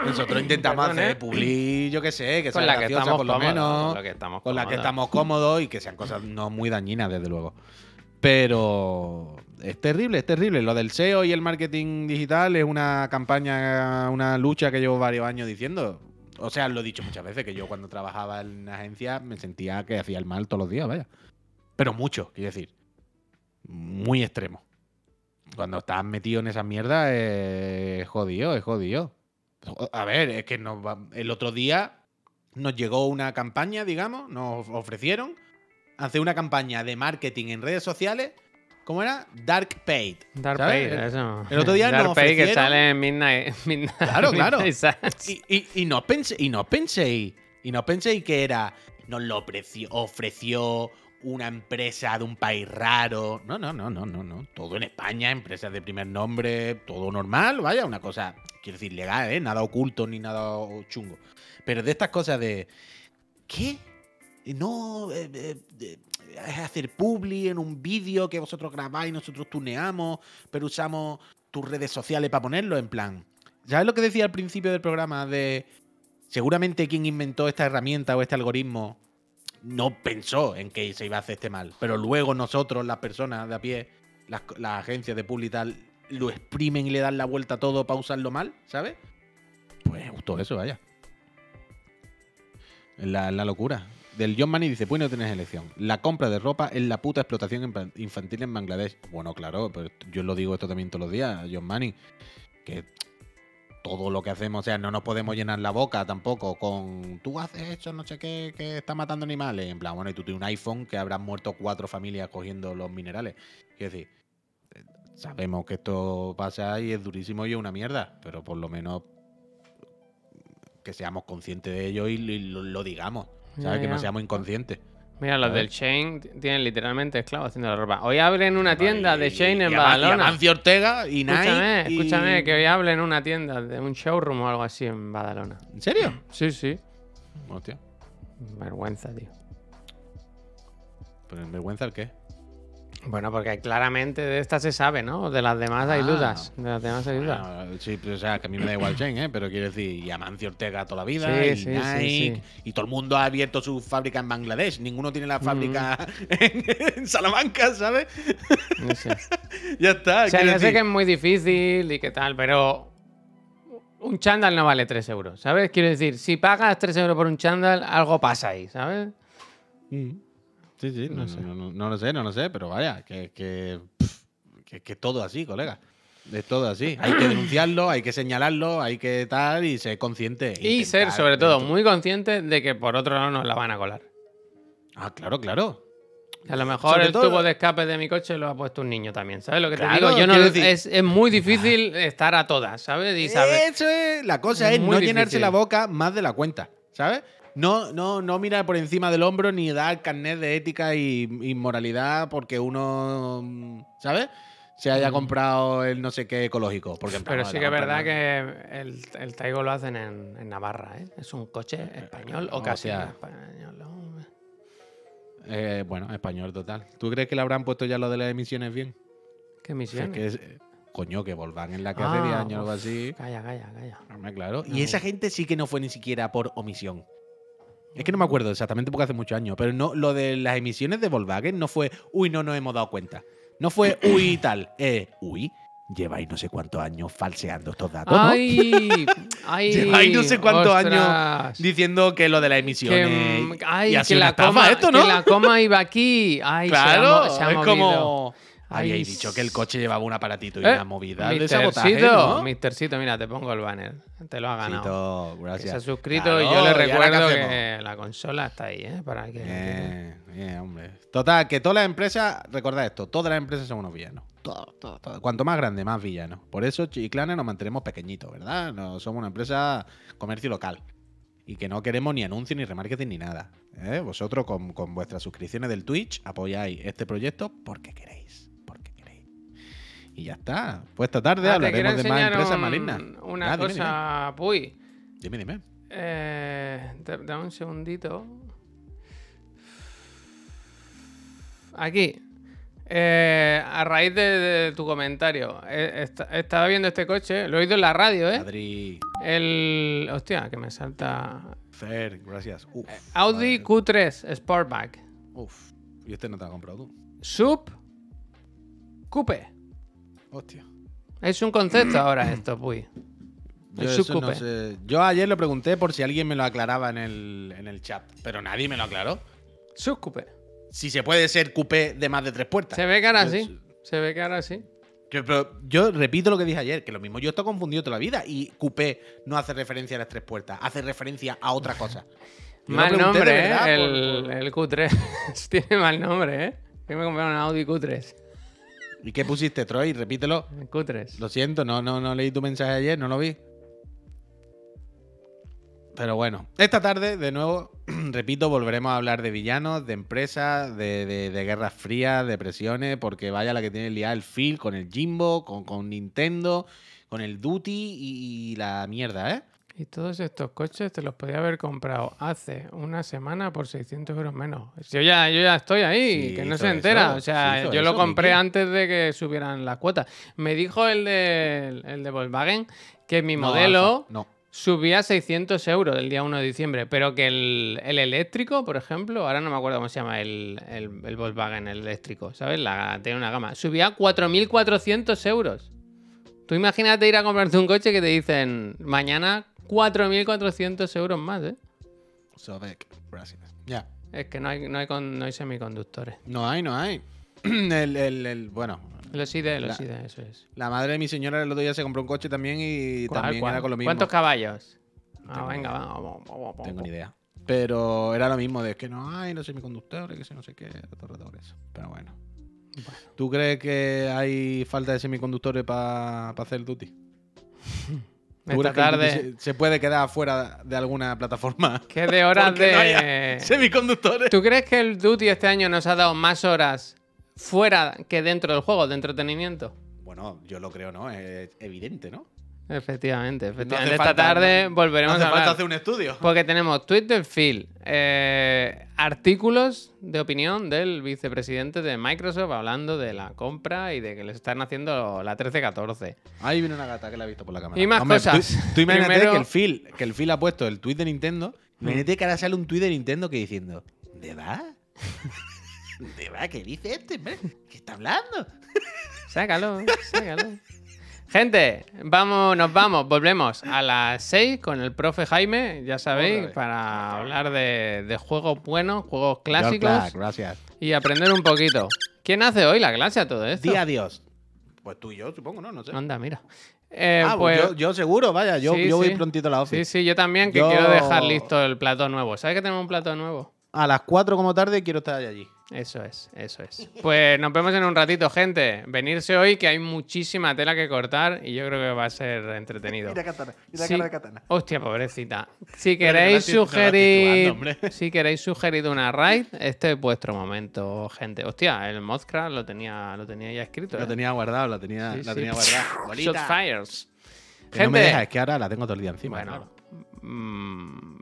Nosotros intentamos ¿eh? hacer publi, yo qué sé, que sea Con la que estamos por lo cómodos, menos. con la que estamos con la que cómodos. estamos cómodos y que sean cosas no muy dañinas, desde luego. Pero es terrible, es terrible. Lo del SEO y el marketing digital es una campaña, una lucha que llevo varios años diciendo. O sea, lo he dicho muchas veces, que yo cuando trabajaba en agencia me sentía que hacía el mal todos los días, vaya. Pero mucho, quiero decir. Muy extremo. Cuando estás metido en esa mierda es jodido, es jodido. A ver, es que nos va- el otro día nos llegó una campaña, digamos, nos ofrecieron hacer una campaña de marketing en redes sociales. ¿Cómo era? Dark Paid. Dark ¿sabes? Pay, El- eso. el otro día Dark nos Pay que ofrecieron- sale en Midnight. Midnight Claro, claro. Midnight. Y, y, y no pensé, y no penséis, y no penséis que era, nos lo ofreció, ofreció una empresa de un país raro. No, no, no, no, no, no. Todo en España, empresas de primer nombre, todo normal, vaya, una cosa, quiero decir, legal, ¿eh? Nada oculto ni nada chungo. Pero de estas cosas de. ¿Qué? No, eh, eh, hacer publi en un vídeo que vosotros grabáis, nosotros tuneamos, pero usamos tus redes sociales para ponerlo en plan. ¿Sabes lo que decía al principio del programa de seguramente quien inventó esta herramienta o este algoritmo no pensó en que se iba a hacer este mal, pero luego nosotros, las personas de a pie, las, las agencias de publi y tal, lo exprimen y le dan la vuelta a todo para usarlo mal, ¿sabes? Pues justo eso, vaya. La, la locura. Del John Money dice, pues no tienes elección. La compra de ropa es la puta explotación infa- infantil en Bangladesh. Bueno, claro, pero yo lo digo esto también todos los días, John Money. Que todo lo que hacemos, o sea, no nos podemos llenar la boca tampoco con tú haces eso, no sé qué, que está matando animales. En plan, bueno, y tú tienes un iPhone que habrán muerto cuatro familias cogiendo los minerales. Quiero decir, sabemos que esto pasa y es durísimo y es una mierda, pero por lo menos que seamos conscientes de ello y, y lo, lo digamos. ¿Sabes? Que no seamos inconscientes. Mira, los del Shane tienen literalmente esclavos haciendo la ropa. Hoy abren una tienda de Y- Shane en y Y Badalona. Amancio Ortega y Nike. Escúchame, y- escúchame, que hoy abren una tienda de un showroom o algo así en Badalona. ¿En serio? Sí, sí. Hostia. Vergüenza, tío. ¿Pero en vergüenza el qué? Bueno, porque claramente de esta se sabe, ¿no? De las demás hay Ah. dudas. De las demás hay dudas. Bueno, sí, pero, o sea, que a mí me da igual Shane, ¿eh? Pero quiero decir, y Amancio Ortega toda la vida, Sí, y sí, Nike, sí. y todo el mundo ha abierto su fábrica en Bangladesh. Ninguno tiene la fábrica en, en Salamanca, ¿sabes? No sé. ya está. O sea, ya sé que es muy difícil y qué tal, pero un chándal no vale 3 euros, ¿sabes? Quiero decir, si pagas 3 euros por un chándal, algo pasa ahí, ¿sabes? Mm. Sí, sí, no, No sé. no, no, no lo sé, no lo sé, pero vaya, que, que, que, todo así, colega. Es todo así. Hay que denunciarlo, hay que señalarlo, hay que tal y ser consciente. Y ser, sobre todo, muy consciente de que por otro lado nos la van a colar. Ah, claro, claro. A lo mejor Sobre el todo- tubo de escape de mi coche lo ha puesto un niño también, ¿sabes lo que te digo? Yo no decir- es, es muy difícil estar a todas, ¿sabes? Y saber. Eso es. La cosa es no llenarse la boca más de la cuenta, ¿sabes? No, no, no mirar por encima del hombro ni dar carnet de ética y, y moralidad porque uno, mm, ¿sabes? Se haya comprado el no sé qué ecológico. Porque Pero no, sí que es verdad que el, el Taigo lo hacen en, en Navarra, ¿eh? Es un coche español o casi sea, español. Eh, bueno, español total. ¿Tú crees que le habrán puesto ya lo de las emisiones bien? ¿Qué Es misión? que es, eh, coño, que Volkswagen en la que hace 10 Ah, años o algo así. Calla, calla, calla. Claro. No. Y esa gente sí que no fue ni siquiera por omisión. Es que no me acuerdo exactamente porque hace muchos años, pero no, lo de las emisiones de Volkswagen no fue, uy, no nos hemos dado cuenta. No fue, uy, tal. Eh, uy, lleváis no sé cuántos años falseando estos datos, ¿no? ¡Ay! ¡Ay! Lleváis no sé cuántos ostras. años diciendo que lo de las emisiones. mm, ay, y que la, coma, esto, ¿no? que la coma iba aquí. Ay, se la claro, ha se ha es movido. como. Habíais dicho que el coche llevaba un aparatito y Eh, una movida de sabotaje, Mistercito, ¿no? Mistercito, mira, te pongo el banner. Te lo ha ganado. Cito, Que gracias. se ha suscrito Claro, y yo le ¿y ahora qué recuerdo que la consola está ahí, ¿eh? Para que. Bien, bien, hombre. Total, que todas las empresas, recordad esto, todas las empresas son unos villanos. Todo, todo, todo. Cuanto más grande, más villanos. Por eso, Chiclana, nos mantenemos pequeñitos, ¿verdad? No somos una empresa comercio local. Y que no queremos ni anuncios, ni remarketing, ni nada. ¿eh? Vosotros, con, con vuestras suscripciones del Twitch, apoyáis este proyecto. Porque queréis. Y ya está. Pues esta tarde Ah, hablaremos de más empresas un- malignas. Una Ah, cosa, Puy. Dime, dime. Eh, da- dame un segundito. Aquí. Eh, a raíz de, de tu comentario, eh, esta- estaba viendo este coche, lo he oído en la radio, ¿eh? Adri, El. Hostia, que me salta. Fer, gracias. Uf, Audi madre. Q3 Sportback. Uf. Y este no te lo has comprado tú. Sub. Coupe. Hostia. Es un concepto ahora esto, Puy. Yo, El eso Sub no Coupe. sé. Yo ayer lo pregunté por si alguien me lo aclaraba en el, en el chat, pero nadie me lo aclaró. Sub Coupe. Si se puede ser coupé de más de tres puertas. Se ve que ahora Yo- sí. Se ve que ahora sí. Yo, pero yo repito lo que dije ayer, que lo mismo yo estoy confundido toda la vida y coupé no hace referencia a las tres puertas, hace referencia a otra cosa. Mal nombre, ¿eh? El, por- el Q3. Tiene mal nombre, ¿eh? Yo me compré un Audi Q3. ¿Y qué pusiste, Troy? Repítelo. El Q3. Lo siento, no, no, no leí tu mensaje ayer, no lo vi. Pero bueno, esta tarde, de nuevo, repito, volveremos a hablar de villanos, de empresas, de, de- de guerras frías, de presiones, porque vaya la que tiene liada el Phil con el Jimbo, con, con Nintendo, con el Duty y, y la mierda, ¿eh? Y todos estos coches te los podía haber comprado hace una semana por 600 euros menos. Yo ya, yo ya estoy ahí, Sí, que no se entera. eso, o sea, yo lo compré antes de que subieran las cuotas. Me dijo el de, el de Volkswagen que mi No, modelo no. subía 600 euros el día 1 de diciembre, pero que el, el eléctrico, por ejemplo, ahora no me acuerdo cómo se llama el, el, el Volkswagen, el eléctrico, ¿sabes? La, tiene una gama. Subía 4.400 euros. Tú imagínate ir a comprarte un coche que te dicen mañana 4.400 euros más, ¿eh? Sobek, gracias. Ya. Es que no hay, no hay, con- no hay semiconductores. No hay, no hay. el, el- el- bueno, Los ID, los ID, eso es. la madre de mi señora el otro día se compró un coche también y ¿Cuál, también cuál? era con lo mismo. ¿Cuántos caballos? Ah, tengo venga, vamos, vamos, vamos, Tengo ni idea. Pero era lo mismo, de que no hay los semiconductores, que sé no sé qué, todo por eso. Pero bueno. ¿Tú crees que hay falta de semiconductores para hacer el duty? ¿Tú Esta tarde, se, puede quedar fuera de alguna plataforma? que de horas no de... haya semiconductores. ¿Tú crees que el Duty este año nos ha dado más horas fuera que dentro del juego, de entretenimiento? Bueno, yo lo creo, ¿no? Es evidente, ¿no? Efectivamente, No efectivamente. Esta falta- tarde no- volveremos no hace a hablar. falta hacer un estudio. Porque tenemos tweet del Phil, eh, artículos de opinión del vicepresidente de Microsoft hablando de la compra y de que les están haciendo la 13-14. Ahí viene una gata que la he visto por la cámara. Y más cosas. Tú, tú imagínate Primero- que, el Phil, que el Phil ha puesto el tweet de Nintendo. Imagínate que ahora sale un tweet de Nintendo que diciendo: ¿De va? ¿De va? ¿Qué dice este? ¿Qué está hablando? Sácalo, sácalo. Gente, vamos, nos vamos, volvemos a las 6 con el profe Jaime, ya sabéis, para hablar de, de juegos buenos, juegos clásicos Claro, gracias. y aprender un poquito. ¿Quién hace hoy la clase a todo esto? Di adiós. Pues tú y yo, supongo, ¿no? No sé. Anda, mira. Eh, ah, pues, yo, yo seguro, vaya, yo, Sí, yo voy sí. prontito a la sí, office. sí, yo también, que Yo- quiero dejar listo el plato nuevo. ¿Sabes que tenemos un plato nuevo? A las 4 como tarde quiero estar allí. Eso es, eso es. Pues nos vemos en un ratito, gente. Venirse hoy, que hay muchísima tela que cortar y yo creo que va a ser entretenido. Mira Katana, mira Sí. cara de Katana. Hostia, pobrecita. Si queréis sugerir, si queréis sugerir una raid, este es vuestro momento, gente. Hostia, el Mothcraft lo tenía, lo tenía ya escrito. Lo ¿eh? tenía guardado, la tenía, Sí, la sí. tenía guardada. Shot Bolita. fires. Que no me Gente. deja, es que ahora la tengo todo el día encima. Bueno, claro. mm,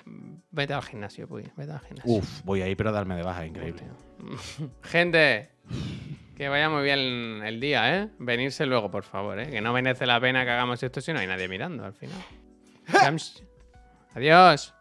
vete al gimnasio, Puy. Vete al gimnasio. Uf, voy ahí, pero darme de baja, increíble. Gente, que vaya muy bien el día, ¿eh? Venirse luego, por favor, ¿eh? Que no merece la pena que hagamos esto si no hay nadie mirando al final. Adiós.